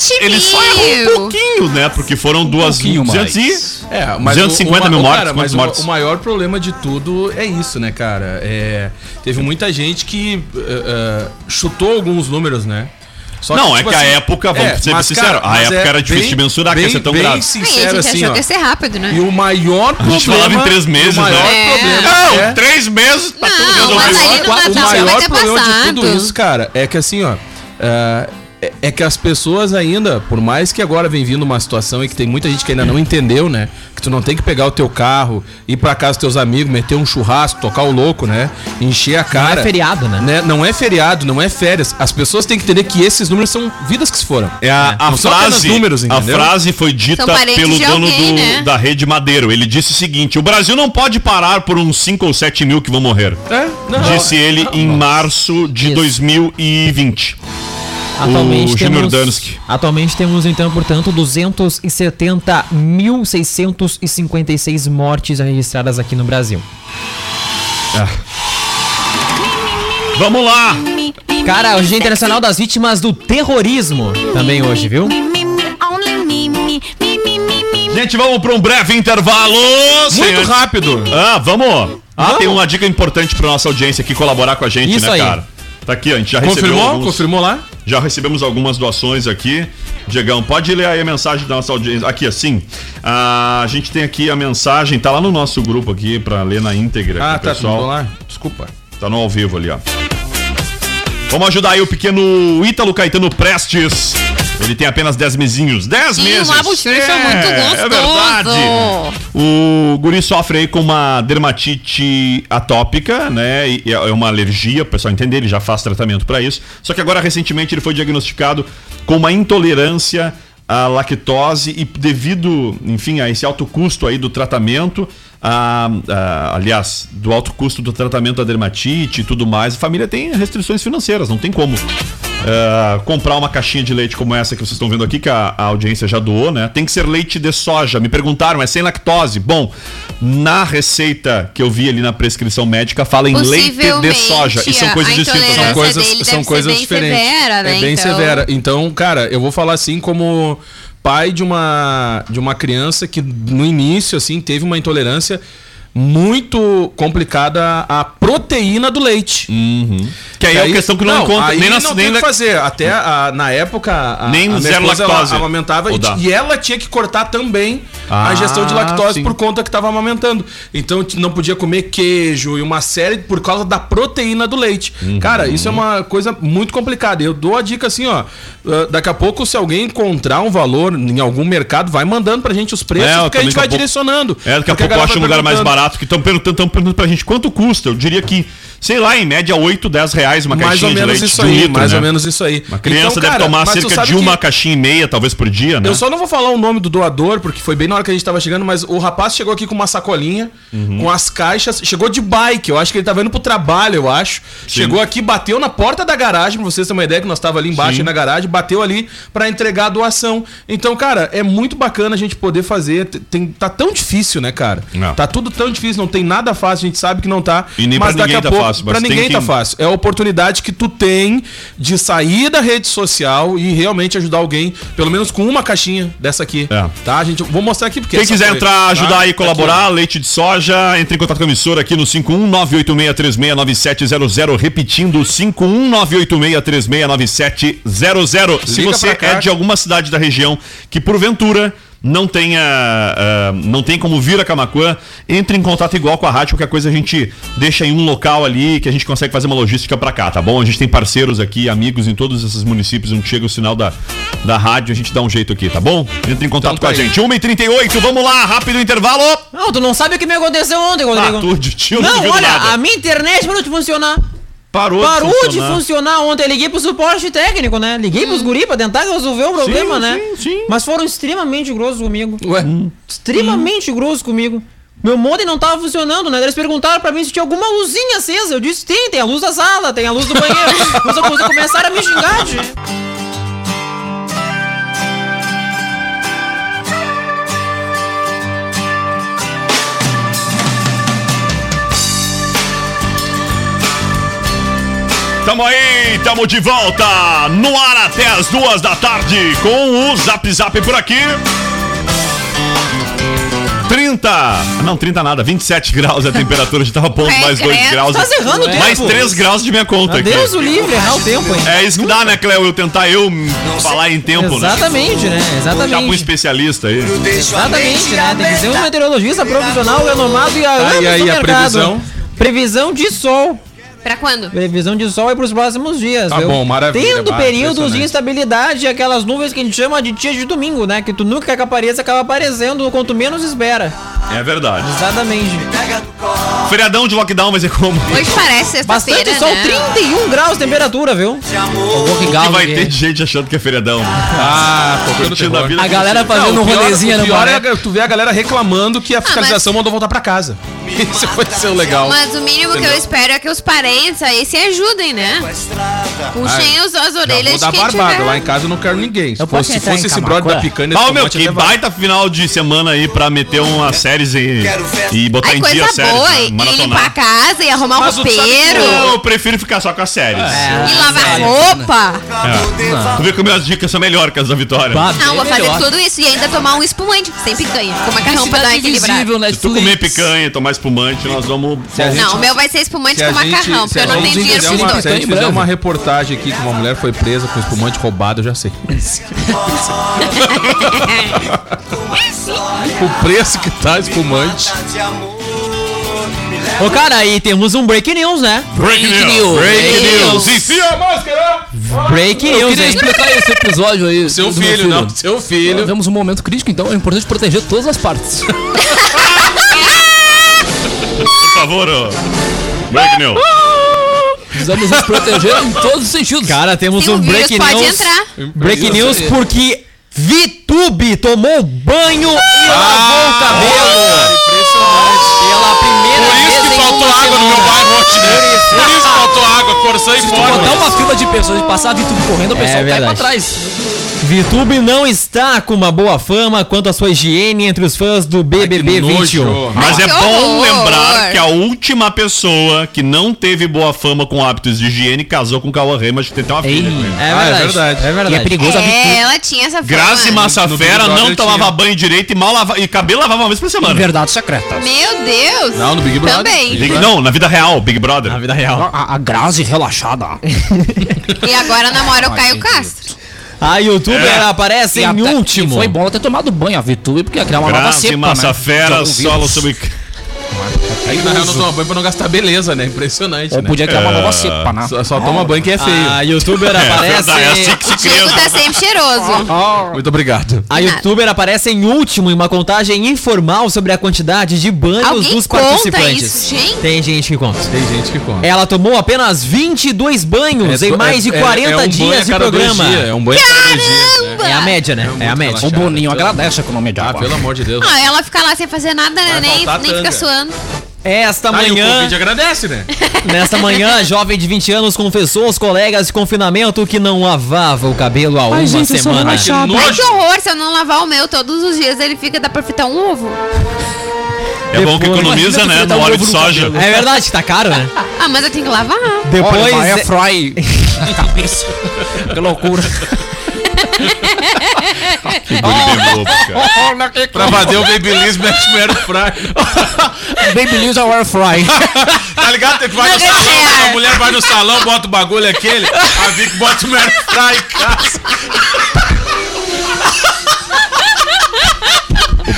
7 ele só errou um mil. pouquinho, né? Porque foram duas pouquinho 200 e... mais. É, mas 250 o, mil o, mortes, Cara, mas quantos o, mortes? o maior problema de tudo é isso, né, cara? É, teve muita gente que eh, eh, chutou alguns números, né? Só Não, é que a época, vamos ser mas, sinceros, a mas época é era difícil bem- de mensurar, que bem, ia ser tão bem grave. A sincero gente assim, achou ó. que ia ser rápido, né? E o maior problema... gente falava em três meses, o maior né? problema Não, é... três meses tudo Não, mas aí no o vai maior ter problema de tudo isso, cara, é que assim, ó. é, é- é que as pessoas ainda, por mais que agora vem vindo uma situação e que tem muita gente que ainda não entendeu, né? Que tu não tem que pegar o teu carro, ir pra casa dos teus amigos, meter um churrasco, tocar o louco, né? Encher a cara. é feriado, né? Não é feriado, não é férias. As pessoas têm que entender que esses números são vidas que se foram. É a, a Não frase, números, a frase foi dita pelo dono alguém, do- né? da rede Madeiro. Ele disse o seguinte: o Brasil não pode parar por uns 5 ou 7 mil que vão morrer. É? Não. Disse ele em março de Isso. 2020. Atualmente o temos, atualmente temos então, portanto, 270.656 mortes registradas aqui no Brasil. Vamos lá! Cara, hoje é Dia Internacional das Vítimas do Terrorismo também hoje, viu? Gente, vamos para um breve intervalo. Muito rápido. Ah, vamos. Ah, Vamos. tem uma dica importante para nossa audiência aqui colaborar com a gente, Isso né, aí. cara? Tá aqui, a gente já recebeu Confirmou? alguns- Confirmou lá? Já recebemos algumas doações aqui. Diegão, pode ler aí a mensagem da nossa audiência. Aqui, assim. A gente tem aqui a mensagem, tá lá no nosso grupo aqui pra ler na íntegra. Ah, tá. pessoal. Confirmou lá? Desculpa. Tá no ao vivo ali, ó. Vamos ajudar aí o pequeno Ítalo Caetano Prestes. Ele tem apenas 10 mesinhos. 10 E meses. uma bochecha é, muito É gostoso. verdade. O guri sofre aí com uma dermatite atópica, né? E é uma alergia, o pessoal entender, ele já faz tratamento pra isso. Só que agora, recentemente, ele foi diagnosticado com uma intolerância à lactose e devido, enfim, a esse alto custo aí do tratamento, a- a- aliás, do alto custo do tratamento da dermatite e tudo mais, a família tem restrições financeiras, não tem como ah, comprar uma caixinha de leite como essa que vocês estão vendo aqui, que a, a audiência já doou, né? Tem que ser leite de soja. Me perguntaram, é sem lactose? Bom, na receita que eu vi ali na prescrição médica, fala em leite de soja. E são coisas distintas? São coisas, dele são deve ser coisas bem diferentes. severa, né, É bem então? severa. Então, cara, eu vou falar assim como pai de uma de uma criança que no início assim teve uma intolerância muito complicada à proteína do leite. Que aí é uma questão que não, encontra aí nem na não nem tem na- que fazer. Até a- na época a, Nem a zero esposa, ela lactose. amamentava e, e ela tinha que cortar também a Ah, ingestão de lactose sim. por conta que estava amamentando. Então não podia comer queijo e uma série por causa da proteína do leite. Uhum. Cara, isso é uma coisa muito complicada. Eu dou a dica assim, ó, ah, daqui a pouco se alguém encontrar um valor em algum mercado, vai mandando pra gente os preços, É, porque a gente vai a pouco- direcionando. É, daqui a pouco acho um lugar mais perguntando. Barato que estão perguntando, tão perguntando pra gente quanto custa. Eu diria que, sei lá, em média 8, 10 reais uma Mais caixinha ou de menos leite isso de um aí, litro, mais né? ou menos isso aí. Uma criança Então, deve cara, tomar cerca de uma caixinha e meia, talvez por dia, né? Eu só não vou falar o nome do doador, porque foi bem na hora que a gente tava chegando, mas o rapaz chegou aqui com uma sacolinha, Uhum. com as caixas, chegou de bike, eu acho que ele tava indo pro trabalho, eu acho. Chegou aqui, bateu na porta da garagem, pra vocês terem uma ideia que nós tava ali embaixo Sim. aí na garagem, bateu ali pra entregar a doação. Então, cara, é muito bacana a gente poder fazer. Tem, tá tão difícil, né, cara? Não. Tá tudo tão difícil, não tem nada fácil, a gente sabe que não tá. E nem pra ninguém tá fácil, mas Pra ninguém que- tá fácil. É a oportunidade que tu tem de sair da rede social e realmente ajudar alguém, pelo menos com uma caixinha dessa aqui. É. Tá? A gente, vou mostrar aqui porque Quem quiser foi, entrar, ajudar Tá colaborar, leite de soja, entre em contato com a emissora aqui no 51986369700, repetindo, 51986369700. Se Liga você é de alguma cidade da região que porventura não tenha, ah, não tem como vir a Camacuã, entre em contato igual com a rádio, qualquer coisa a gente deixa em um local ali que a gente consegue fazer uma logística pra cá, tá bom? A gente tem parceiros aqui, amigos em todos esses municípios onde chega o sinal da, da rádio, a gente dá um jeito aqui, tá bom? Entre em contato Então com a tá gente. 1h38, vamos lá, rápido intervalo. Não, tu não sabe o que me aconteceu ontem, Rodrigo. Ah, tu, tio, não, não, olha, nada. a minha internet parou de funcionar. Parou, Parou de funcionar. funcionar ontem. Eu liguei pro suporte técnico, né? Liguei pros guri pra tentar resolver o problema, Sim, né? sim, sim. Mas foram extremamente grossos comigo. Ué, Extremamente grossos comigo. Meu modem não tava funcionando, né? Eles perguntaram pra mim se tinha alguma luzinha acesa. Eu disse, tem, tem a luz da sala, tem a luz do banheiro. Mas começaram a me xingar, tio. Tamo aí, tamo de volta no ar até as duas da tarde com o Zap Zap por aqui. 30, não 30 nada, 27 graus a temperatura, já tava pondo É, mais 2 credo. graus. Tá errando o tempo. Mais 3 graus de minha conta aqui. Deus o livre, errar o tempo, hein? É isso que dá, né, Cleo? Eu tentar eu hum, falar em tempo, né? Exatamente, né? Já um Exatamente. especialista aí. Exatamente, né? Tem que ser um meteorologista profissional renomado e a anos e aí, no a mercado. previsão? Previsão de sol. Pra quando? Previsão de sol é pros próximos dias, Tá viu? bom, maravilha, Tendo bah, períodos de instabilidade, aquelas nuvens que a gente chama de dias de domingo, né? Que tu nunca quer que apareça, acaba aparecendo quanto menos espera. É verdade. Exatamente. Feriadão de lockdown, mas é como? Hoje parece Bastante sexta-feira, sol, né? 31 graus de temperatura, viu? Que vai ter gente achando que é feriadão. Ah, qualquer Curtindo a vida. A galera fazendo Não, um o pior, rolezinho o no pior bar. é tu vê a galera reclamando que a fiscalização mandou voltar pra casa. Isso vai ser o legal. Mas o mínimo que eu Entendeu? espero é que os parentes aí se ajudem, né? Puxem os, as orelhas vou dar de quem barbada. tiver. Lá em casa eu não quero ninguém. Se Eu fosse, se fosse esse brother da picanha, Pau, meu, que baita final de semana aí pra meter umas séries e, e botar Ai, em dia as séries. boa. né? E, limpar a casa, e arrumar um Mas o- sabe roupeiro. Não, eu prefiro ficar só com as séries. E lavar roupa. Tu vê como minhas dicas são melhores que as da Vitória. Bah, Não, vou fazer melhor. tudo isso e ainda tomar um espumante sem picanha. Com macarrão pra dar uma equilibrada. Invisível, Se tu comer picanha, tomar espumante, nós vamos. Se a gente- Não, o meu vai ser espumante com gente- macarrão, porque eu não tenho dinheiro pra uma. Se a gente fizer uma reportagem aqui que uma mulher foi presa com espumante roubado, eu já sei. o preço que tá espumante. Ô, cara, aí temos um break news, né? Break news. Break Meu news. Deus. Enfia a máscara! Break Eu news, queria hein? explicar esse episódio aí. Seu meu filho, não. Seu filho. Vemos um momento crítico, então é importante proteger todas as partes. Favor. Break news. Precisamos nos proteger em todos os sentidos. Cara, temos Se um o vírus break pode news. entrar. Break news porque VTube tomou banho e lavou o cabelo. Impressionante. Pela primeira Por vez isso faltou água no meu bairro, Rotinei. Por isso faltou água, Corsã e Se tu botar uma fila de pessoas e passar a VTube correndo, o É pessoal cai pra trás. VTube não está com uma boa fama quanto à sua higiene entre os fãs do BBB nojo. 21. Mas é bom lembrar que a última pessoa que não teve boa fama com hábitos de higiene casou com Cauã Raymond, tem até uma filha. É Ah, é verdade. É verdade. E é perigoso a É, VTube. ela tinha essa fama. Grazi Massafera não tomava tinha. banho direito e mal lavava. E cabelo lavava uma vez por semana. Verdade secreta. Meu Deus. Não, no Big Brother. Também. Big- não, na vida real, Big Brother. Na vida real. A, a Grazi relaxada. E agora namora o Caio Castro. A youtuber É. aparece E em até- último. e Foi bom ter tomado banho a VTube, porque ia criar uma nova cepa, né? Massafera, De algum solo sobre. Aí na real não toma banho pra não gastar beleza, né? Impressionante, Ou né? podia criar uma nova cepa, né? Só, só toma banho que é feio. A youtuber aparece. verdade, é assim que se O tá sempre cheiroso. Muito obrigado. A youtuber aparece em último em uma contagem informal sobre a quantidade de banhos Alguém dos conta participantes. isso, gente? Tem gente que conta. Tem gente que come. Ela tomou apenas 22 banhos em do- mais de é- 40 é um banho a dias de programa. dias, É um banho a cada dois dias. né? É a média, né? É a média. O Boninho agradece a economia de Ah, água. pelo amor de Deus. Ah, ela fica lá sem fazer nada, né? Nem, nem fica tanga. Suando. Esta Ah, e o manhã, Covid agradece, né? nesta manhã, jovem de 20 anos confessou aos colegas de confinamento que não lavava o cabelo há uma gente, eu sou semana. Ai, que Ai, horror. Se eu não lavar o meu todos os dias, ele fica, dá pra fritar um ovo. É bom que Depois- economiza, né? No um óleo de soja. cabelo. É verdade, tá caro, né? Ah, mas eu tenho que lavar. Depois. Olha, vai, é fry. Cabeça. Que loucura. Que bonitinho louco, cara. Pra fazer o Babyliss mete o air fry. Baby Liz é o air fry. Tá ligado? Tu vai no Nugget salão, a mulher vai no salão, bota o bagulho aquele, a Vic bota o air fry em casa.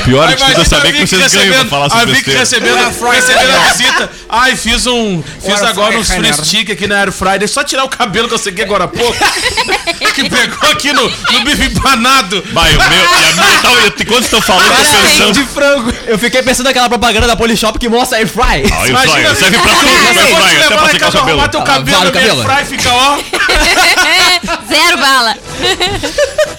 Pior Aí de tudo é saber que vocês ganham pra falar a sobre Vic besteira. recebendo, recebendo a visita. Ai, fiz um. Fiz Air agora fry, uns free stick aqui na Air Fry. Deixa eu só tirar o cabelo que eu segui agora há pouco. que pegou aqui no, no bife empanado. Vai, o meu. E a minha tal. eu- Enquanto estão falando, eu tô pensando. de frango. Eu fiquei pensando naquela propaganda da Polishop que mostra air fry. Ah, Air Imagina, fryer, serve pra tudo, air fryer, até pra secar o cabelo. teu Ah, cabelo vale na o cabelo. Air Fry, fica ó. Zero bala.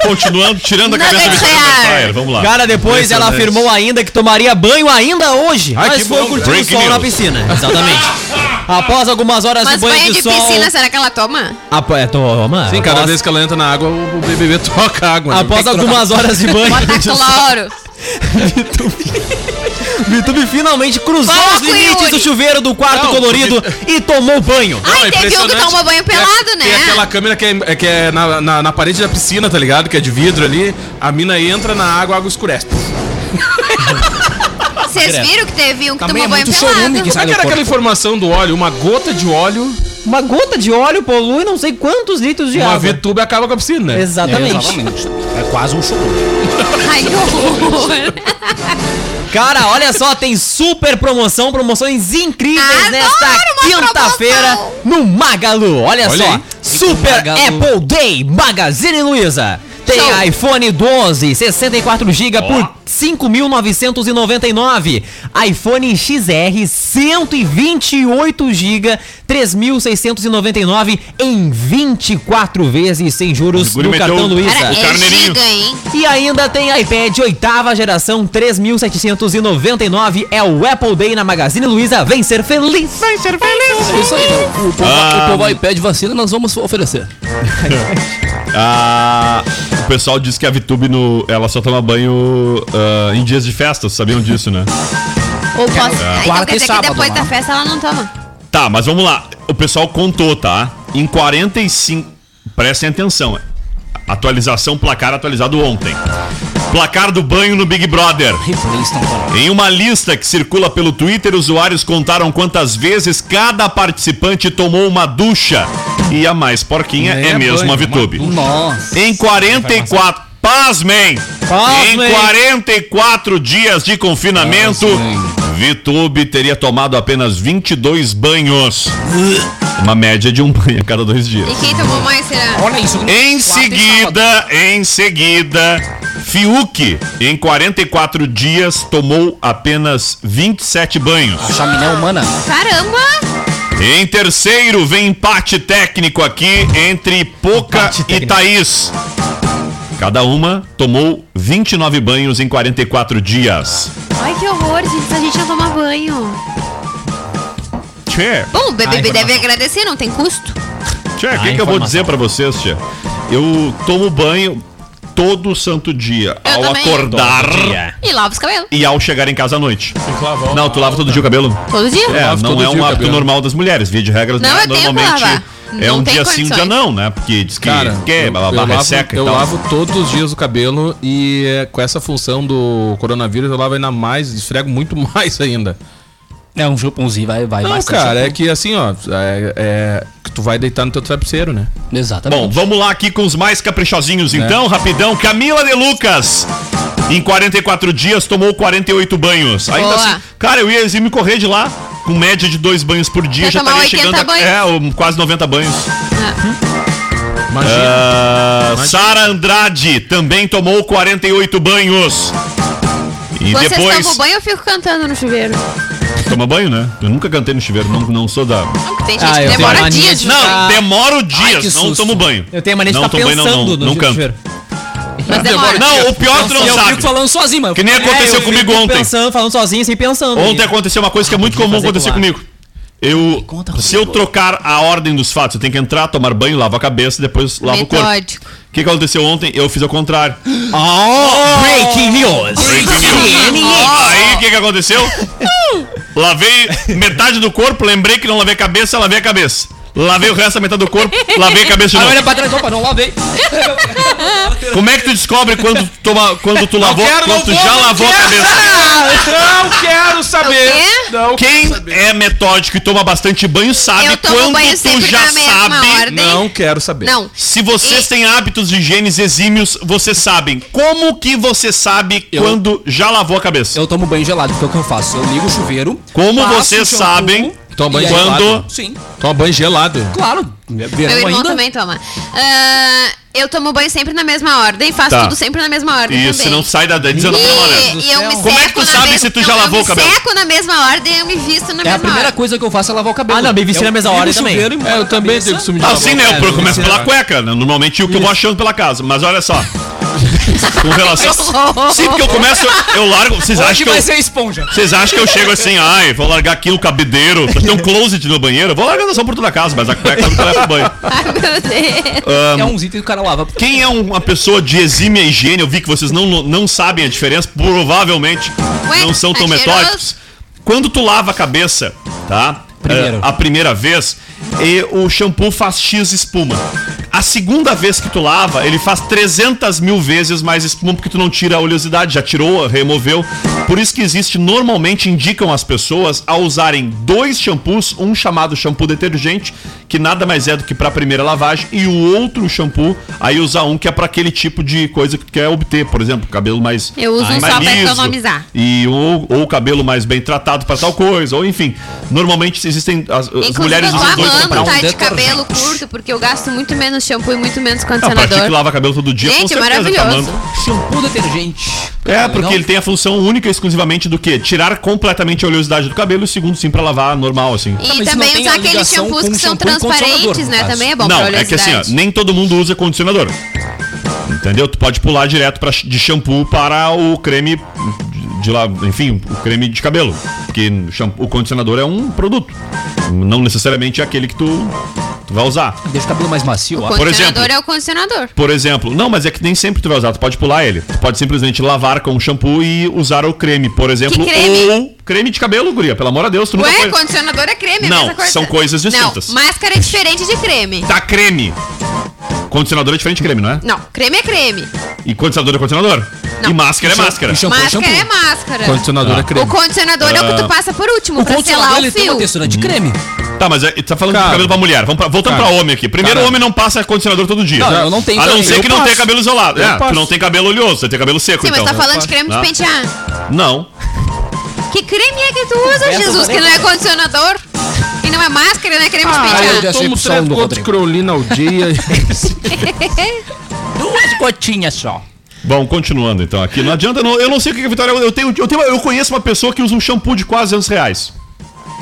Continuando, tirando a cabeça do Air fryer. Vamos lá. Cara, depois ela. Afirmou ainda que tomaria banho ainda hoje. Ai, mas que foi bom. curtir o sol na news. piscina. Exatamente. Após algumas horas Mas de banho, banho de sol. piscina, será que ela toma? Apo- é, toma. Sim, cada Após- vez que ela entra na água, o BBB toca água. né? Após algumas horas de banho, Bota cloro. YouTube finalmente cruzou Foco, os limites Yuri. do chuveiro do quarto Não, colorido e tomou banho. Não, Ai, é teve um que impressionante. tomou banho a- pelado, né? Tem aquela câmera que é, é que é na, na, na parede da piscina, tá ligado? Que é de vidro ali. A mina entra na água, a água escurece. Vocês viram que teve um que Também tomou é banho muito chorume pelado? que Como é que era aquela informação do óleo? Uma gota de óleo, Uma gota de óleo polui não sei quantos litros de uma água. VTube acaba com a piscina. né? Exatamente. Exatamente. É quase um chorume. Ai, que horror. Cara, olha só, tem super promoção, promoções incríveis Adoro nesta uma quinta-feira promoção. no Magalu. Olha, Olha só, aí. Super Magalu. Apple Day Magazine Luiza. Tem iPhone 12, 64 GB por 5.999. iPhone XR 128 GB 3.699 em 24 vezes sem juros no cartão Luiza. Cara, é carneirinho. giga, hein? E ainda tem iPad oitava geração 3.799 é o Apple Day na Magazine Luiza. Vem ser feliz. Vem ser feliz. É isso aí. O povo, Ah. o povo pede vacina, nós vamos oferecer. Ah, o pessoal diz que a Vitube no, ela só toma banho ah, em dias de festa, sabiam disso, né? Ou posso. Ah, então quer e dizer que sábado, depois lá. da festa ela não toma. Tá, mas vamos lá. O pessoal contou, tá? Em 45. Prestem atenção. Atualização, placar atualizado ontem. Placar do banho no Big Brother. Em uma lista que circula pelo Twitter, usuários contaram quantas vezes cada participante tomou uma ducha. E a mais porquinha é, é mesmo banho, a uma Vitube. Nossa. Em 44. Pasmem! Pasmem! Em 44 dias de confinamento. Vitube teria tomado apenas 22 banhos. Uma média de um banho a cada dois dias. E quem tomou mais será? Olha isso. Em seguida, em seguida, Fiuk, em 44 dias, tomou apenas 27 banhos. sábado. Chaminé humana. Caramba! Em terceiro, vem empate técnico aqui entre Poca Empate e técnico. Thaís. Cada uma tomou 29 banhos em 44 dias. Ai, que horror, gente. Se a gente não tomar banho. Tchê, Bom, o BBB Ah, deve agradecer, não tem custo. tchê, o Ah, que, que eu vou dizer pra vocês, tchê? Eu tomo banho todo santo dia. Eu ao também. acordar E lava os cabelos. e ao chegar em casa à noite. Não, tu lava todo dia o cabelo? Todo dia. É, lavo não é dia um o hábito normal das mulheres. Via de regras, Não, eu tenho que normalmente é um dia sim, um dia condições. não, né? Porque diz que, Cara, que eu, blá, blá, eu resseca eu tal. lavo todos os dias o cabelo e é, com essa função do coronavírus eu lavo ainda mais, esfrego muito mais ainda. É um chupãozinho, vai, vai. Não, bastante cara, é que assim, ó, é, é que tu vai deitar no teu travesseiro, né? Exatamente. Bom, vamos lá aqui com os mais caprichosinhos então, rapidão. Camila de Lucas. Em 44 dias tomou 48 banhos. Ainda Boa. assim, cara, eu ia me correr de lá com média de dois banhos por dia, Ia já estaria 80 chegando a é, um, quase 90 banhos. Imagina. Ah, Sara Andrade também tomou 48 banhos. E Vocês depois tomam banho ou eu fico cantando no chuveiro? toma banho, né? Eu nunca cantei no chuveiro, não, não sou da Não, tem gente Ah, que eu tenho demora dias. de- Não, Não, demoro dias, que não tomo banho. Eu tenho a mania de Não ficar tomo banho, pensando não, não, no não canto. Mas demora. Não, o pior tu E não eu sabe. fico falando sozinho, mano. Que nem aconteceu É, eu comigo fico ontem. pensando, falando sozinho, sem pensando. Ontem aconteceu uma coisa que é muito podia comum acontecer comigo. Eu, conta, se eu trocar a ordem dos fatos, eu tenho que entrar, tomar banho, lavo a cabeça, depois lavo o corpo. O que, que aconteceu ontem? Eu fiz ao contrário. Oh, breaking news. Aí o que, que aconteceu? lavei metade do corpo, lembrei que não lavei a cabeça, lavei a cabeça. Lavei o resto da metade do corpo, lavei a cabeça de novo. olha pra trás, opa, não lavei. Como é que tu descobre quando tu, toma, quando tu lavou, quero, quando tu vou, já lavou a cabeça? Não quero saber. Não Quem é metódico e toma bastante banho sabe quando banho tu já sabe. ordem. Não quero saber. Não. Se vocês E- têm hábitos de higiene exímios, vocês sabem. Como que você sabe Eu- quando já lavou a cabeça? Eu tomo banho gelado, porque é o que eu faço. Eu ligo o chuveiro. Como vocês sabem Toma banho gelado. quando- Sim, Toma banho gelado. claro. Meu irmão ainda. também toma. Ah, eu tomo banho sempre na mesma ordem, faço Tá. tudo sempre na mesma ordem Isso, também. não sai da dizendo E, e eu me Como é que tu na sabe se tu não, já eu lavou me o cabelo? seco na mesma ordem, eu me visto na É mesma a primeira ordem. coisa que eu faço é lavar o cabelo. Ah, não, bem vestido na mesma ligo hora o também. chuveiro É, eu também tenho costume de Ah, lavar sim, o né? Eu começo pela cueca, né? normalmente o que eu vou achando pela casa. Mas olha só. Com relação. Sim, porque eu começo. Eu largo. Vocês acham que vai eu. ser esponja. Vocês acham que eu chego assim, ai, vou largar aqui o cabideiro, tem um closet no banheiro, vou largando só por toda a casa, mas a cueca levo pro banho. Ai, meu Deus. É uns itens que o cara lava. Quem é um- uma pessoa de exímia higiene, eu vi que vocês não, não sabem a diferença, provavelmente Ué, não são tão é metódicos. Quando tu lava a cabeça, tá? Primeiro. É, a primeira vez, e o shampoo faz X espuma. A segunda vez que tu lava, ele faz 300 mil vezes mais espuma porque tu não tira a oleosidade, já tirou, removeu. Por isso que existe, normalmente indicam as pessoas a usarem dois shampoos, um chamado shampoo detergente, que nada mais é do que para primeira lavagem, e o outro shampoo, aí usar um que é para aquele tipo de coisa que tu quer obter, por exemplo, cabelo mais Eu uso um mais só liso, economizar. E ou, ou cabelo mais bem tratado para tal coisa, ou enfim, normalmente existem as, as mulheres usam dois amando shampoos. tá de cabelo curto, porque eu gasto muito menos shampoo e muito menos Não, pra ti condicionador. que lava cabelo todo dia, Gente, com certeza tá maravilhoso. amando. Shampoo detergente. É, porque Legal. ele tem a função única e exclusivamente do quê? Tirar completamente a oleosidade do cabelo e segundo, sim, pra lavar normal, assim. E isso também não usar aqueles shampoos que são shampoo transparentes, né? Também é bom Não, pra é que assim, ó, oleosidade. nem todo mundo usa condicionador. Entendeu? Tu pode pular direto pra, de shampoo para o creme de, lá, enfim, o creme de cabelo. Porque shampoo, o condicionador é um produto. Não necessariamente é aquele que tu, tu vai usar. Deixa o cabelo mais macio, O ó. por condicionador exemplo- é o condicionador. Por exemplo, não, mas é que nem sempre tu vai usar, tu pode pular ele. Tu pode simplesmente lavar com shampoo e usar o creme, por exemplo. creme? Ou creme de cabelo, guria. Pelo amor de Deus, tu nunca Ué, foi... condicionador é creme, é a Não, coisa. são coisas distintas. Não, máscara é diferente de creme. Tá creme. Condicionador é diferente de creme, não é? Não, creme é creme. E condicionador é condicionador? Não. E máscara é máscara. E shampoo é Máscara shampoo. é máscara. Condicionador Ah. é creme. O condicionador é o que tu passa por último, O pra selar condicionador o ele tem uma fio. textura de creme. Tá, mas é, tu tá falando Cara. de cabelo pra mulher. Vamos pra- voltando Cara. pra homem aqui. Primeiro, Cara. homem não passa condicionador todo dia. Não, eu não tenho A não também. ser Eu que não passo. tenha cabelo isolado. Eu É, tu passo. não tem cabelo oleoso, você tem cabelo seco, Sim, mas então. tá falando de creme de Não. pentear. Não. Que creme é que tu usa, Jesus? Que não é condicionador? Não é máscara, não é creme de Ah, pentear. eu já- Tomo três gotas de crolina ao dia. Duas gotinhas só. Bom, continuando então aqui. Não adianta, não- eu não sei o que a Vitória. Eu, tenho, eu, tenho, eu conheço uma pessoa que usa um shampoo de quase 200 reais.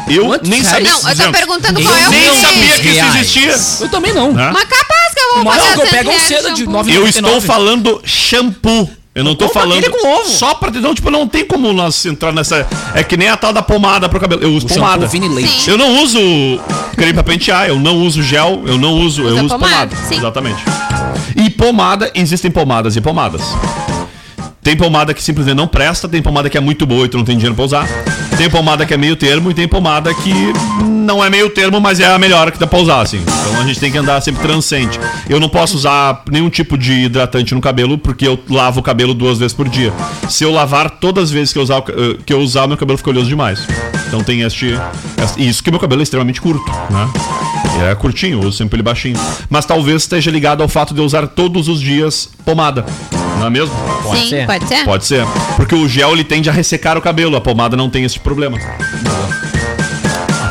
Eu Quantos nem sabia. Não, eu tô 200. perguntando qual é o nem sabia que isso existia. Eu também não. Hã? Mas capaz que eu vou Mas pagar que eu 100 pego um cedo de shampoo. 9 Eu 99. estou falando shampoo. Eu não tô falando. aquele com ovo. Só pra. Não, tipo, não tem como nós entrar nessa. É que nem a tal da pomada pro cabelo. Eu uso O pomada. Leite. Sim. Eu não uso creme pra pentear, eu não uso gel, eu não uso. eu Usa uso pomada. pomada, sim. Exatamente. E pomada, existem pomadas e pomadas. Tem pomada que simplesmente não presta, tem pomada que é muito boa e tu não tem dinheiro pra usar. Tem pomada que é meio termo e tem pomada que não é meio termo, mas é a melhor que dá pra usar, assim. Então a gente tem que andar sempre transcendente. Eu não posso usar nenhum tipo de hidratante no cabelo porque eu lavo o cabelo duas vezes por dia. Se eu lavar todas as vezes que eu usar, eh, que eu usar meu cabelo fica oleoso demais. Então tem este, este- Isso que meu cabelo é extremamente curto, né? É curtinho, eu uso sempre ele baixinho. Mas talvez esteja ligado ao fato de eu usar todos os dias pomada. Não é mesmo? Sim, ser. pode ser? Pode ser. Porque o gel ele tende a ressecar o cabelo, a pomada não tem esse problema. A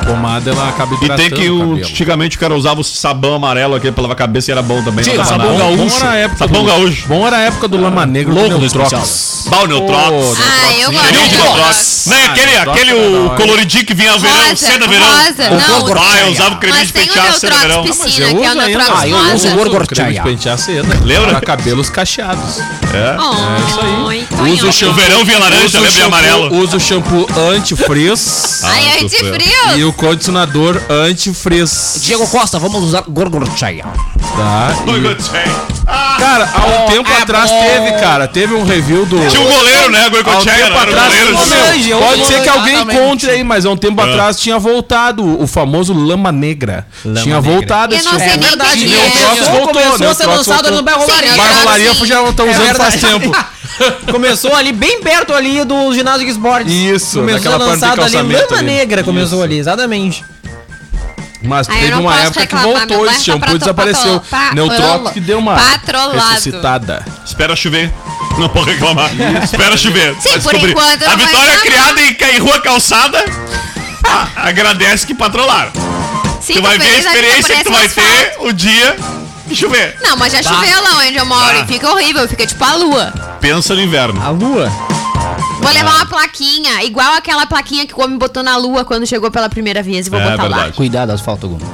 pomada ela acaba E tem que o o, antigamente o cara usava o sabão amarelo aqui pra lavar a cabeça e era bom também. Dava sabão nada. gaúcho. Bom era a época Sabão do, gaúcho. Bom era a época do Lama Negra Louco do Neutrox. Bal Neutrox. Ah, eu gosto Cheirinho de de Neutrox. Neutrox. Não, é aquele, aquele o hora. coloridinho que vinha verão, cena verão. rosa, não. Ah, eu usava o creme de o pentear, cena verão. Piscina, eu que é o uso ainda. Neutrox Ah, eu uso o Creme de Gorgorchaya. pentear seda. Lembra? Para cabelos cacheados. É. Oh, Uso o O shampoo. verão vinha laranja, o lembra amarelo. Uso o shampoo anti-frizz. Ai, Ah, antifrio. E o condicionador anti-frizz. Diego Costa, vamos usar Gorgorchaya. Tá? E-. Cara, há um tempo é atrás bom. teve, cara. Teve um review do. Tinha um goleiro, né? Há um tempo atrás, meu, Orange, pode ser que alguém encontre aí, mas há um tempo É. atrás tinha voltado o famoso Lama Negra. tinha Negra. voltado esse shampoo. nem verdade, o que Neutrox é. voltou, Começou a lançado voltou. no Bairro Sim, Laria. Neutrox. Barrolaria sim. já estão usando faz tempo. Começou ali bem perto ali do ginásio de esportes. Isso, Começou de lançado ali, Lama. Negra começou ali, exatamente. Mas teve uma época que reclamar, voltou esse tá shampoo e desapareceu. pra- Neutrox que deu uma patrolado. ressuscitada. Espera chover. Não pode reclamar. Espera chover. Sim, por descobrir. enquanto A Vitória é criada em, em rua calçada. a- agradece que patrolaram. Sim, tu vai ver a experiência por que tu vai ter o dia de chover. Não, mas já choveu lá onde eu moro Tá. e fica horrível, fica tipo a lua. Pensa no inverno. A lua. Vou levar uma plaquinha, igual aquela plaquinha que o homem botou na lua quando chegou pela primeira vez e vou É botar lá. verdade. Cuidado, asfalto Gomes.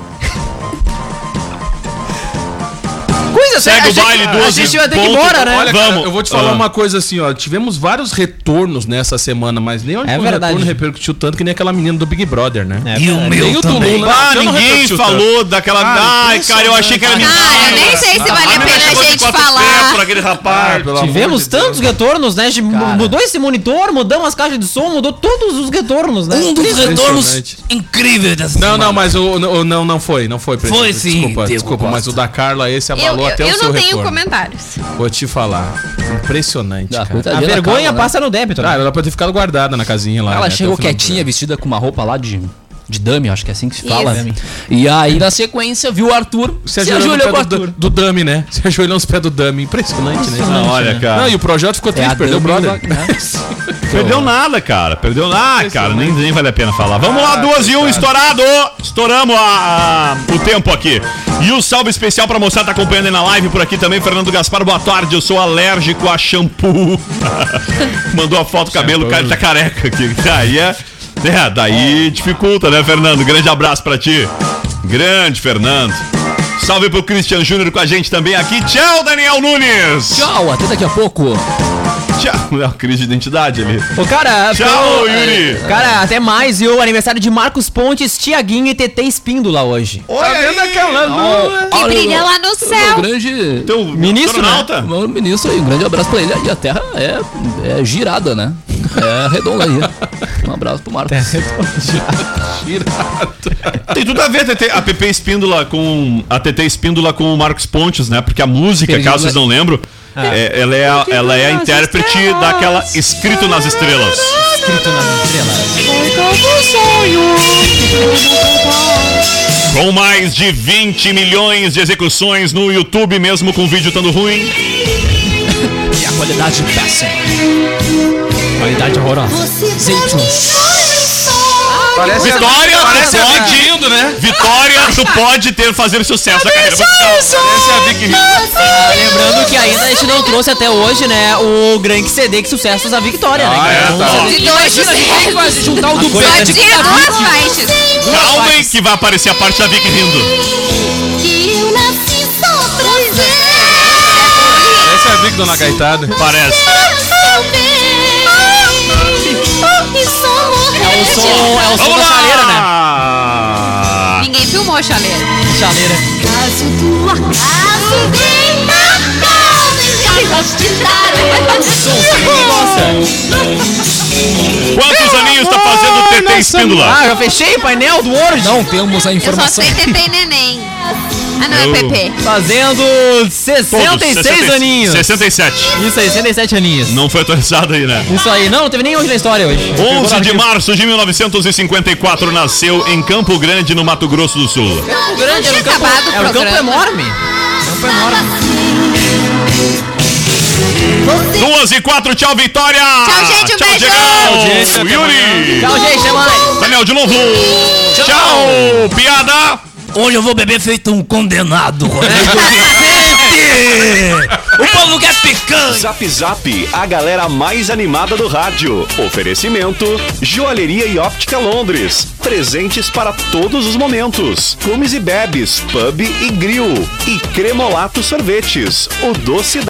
Coisa Segue o baile, a gente- duas A gente vai ter que ir embora, né? Olha, cara, Vamos. eu vou te falar Ah. uma coisa assim, ó. Tivemos vários retornos nessa semana, mas nem o É verdade. retorno repercutiu tanto que nem aquela menina do Big Brother, né? É E o meu Nem o do também. Lula. Ah, não ninguém falou daquela. Cara, Ai, cara, eu achei que era. Cara, eu nem sei se vale a menina pena a gente falar. por aquele rapaz. Tivemos de Deus. tantos retornos, né? Mudou esse monitor, mudamos as caixas de som, mudou todos os retornos, né? Um dos retornos incríveis dessa Não, semana. não, mas o, o- não, não foi, não foi. Presidente. Foi sim, Desculpa, desculpa, mas o da Carla, esse Eu, abalou eu, até o eu seu não tenho comentários. Vou te falar. Impressionante, Ah, cara. A da vergonha Carla, né? passa no débito, né? Cara, ela pode ter ficado guardada na casinha lá. Ela né, chegou o quietinha, vestida com uma roupa lá de de dummy, acho que é assim que se fala. Isso. E aí, na sequência, viu o Arthur, Se ajoelhou no pé do, do dummy, né? Se ajoelhou nos pés do dummy. Impressionante, né? Não, olha, cara. Não, e o projeto ficou É triste, a perdeu o brother. né? Perdeu nada, cara. Perdeu nada, cara. Nem, nem vale a pena falar. Vamos lá, duas e um, estourado! Estouramos a- a- o tempo aqui. E o salve especial pra moçada tá acompanhando aí na live por aqui também. Fernando Gaspar, boa tarde. Eu sou alérgico a shampoo. Mandou a foto do cabelo, o cara tá careca aqui. Daí é. É, daí dificulta, né, Fernando? Grande abraço pra ti. Grande, Fernando. Salve pro Christian Júnior com a gente também aqui. Tchau, Daniel Nunes! Tchau, até daqui a pouco. Tchau. É uma crise de identidade ali. Ô, cara, Tchau, tô- Yuri. Cara, até mais, e o aniversário de Marcos Pontes, Tiaguinho e TT Espíndola hoje. Tá vendo aquela lua? Que brilha lá no céu. Um grande Teu Ministro, né? astronauta? Meu ministro aí, um grande abraço pra ele. E a terra é, é girada, né? É redonda aí. Um abraço pro Marcos. Tem tudo a ver TT, a PP Espíndola com a TT Espíndola com o Marcos Pontes, né? Porque a música, Perdido caso vocês não lembram, é- ela é a, ela é a intérprete daquela Escrito nas Estrelas. Escrito nas estrelas. Com mais de 20 milhões de execuções no YouTube, mesmo com o vídeo estando ruim. E a qualidade péssima. Qualidade horrorosa. Parece Vitória, Parece pode- a Vicky Indo, né? Vitória, tu pode ter fazer sucesso na carreira musical. Parece a Vicky Indo. Ah, lembrando que ainda a gente não trouxe até hoje, né, o grande CD que sucessos da Vitória, né? Ah, é, Então, tá. De dois Imagina, a gente vai juntar o do coisa Só Bad tinha duas faixas. Calmem que vai aparecer a parte da Vicky rindo. Parece a Vicky Dona Gaitada. Parece. É o som, é o som da chaleira, né? Ninguém filmou a chaleira. Chaleira. Quantos aninhos tá fazendo o TT Espíndola? Ah, já fechei o painel do Word. Não temos a Eu só informação. sei TT e neném. Ah, não, Eu- é PP. Fazendo 66 aninhos. 67. Isso aí, 67 aninhos. Não foi atualizado aí, né? Isso aí. Não, não teve nem hoje na história hoje. 11 de março de 1954 nasceu em Campo Grande, no Mato Grosso do Sul. Campo Grande era um campo, acabado o era um campo enorme. Campo enorme. Duas e quatro, tchau, Vitória! Tchau, gente, um tchau, beijo! Tchau, gente, Yuri! Tchau, gente, mais. Daniel de novo! Tchau! Piada! Hoje eu vou beber feito um condenado, Rodrigo Vicente! O povo quer picanha! Zap Zap, a galera mais animada do rádio. Oferecimento: Joalheria e Óptica Londres. Presentes para todos os momentos. Comes e bebes, pub e grill. E Cremolato Sorvetes, o doce da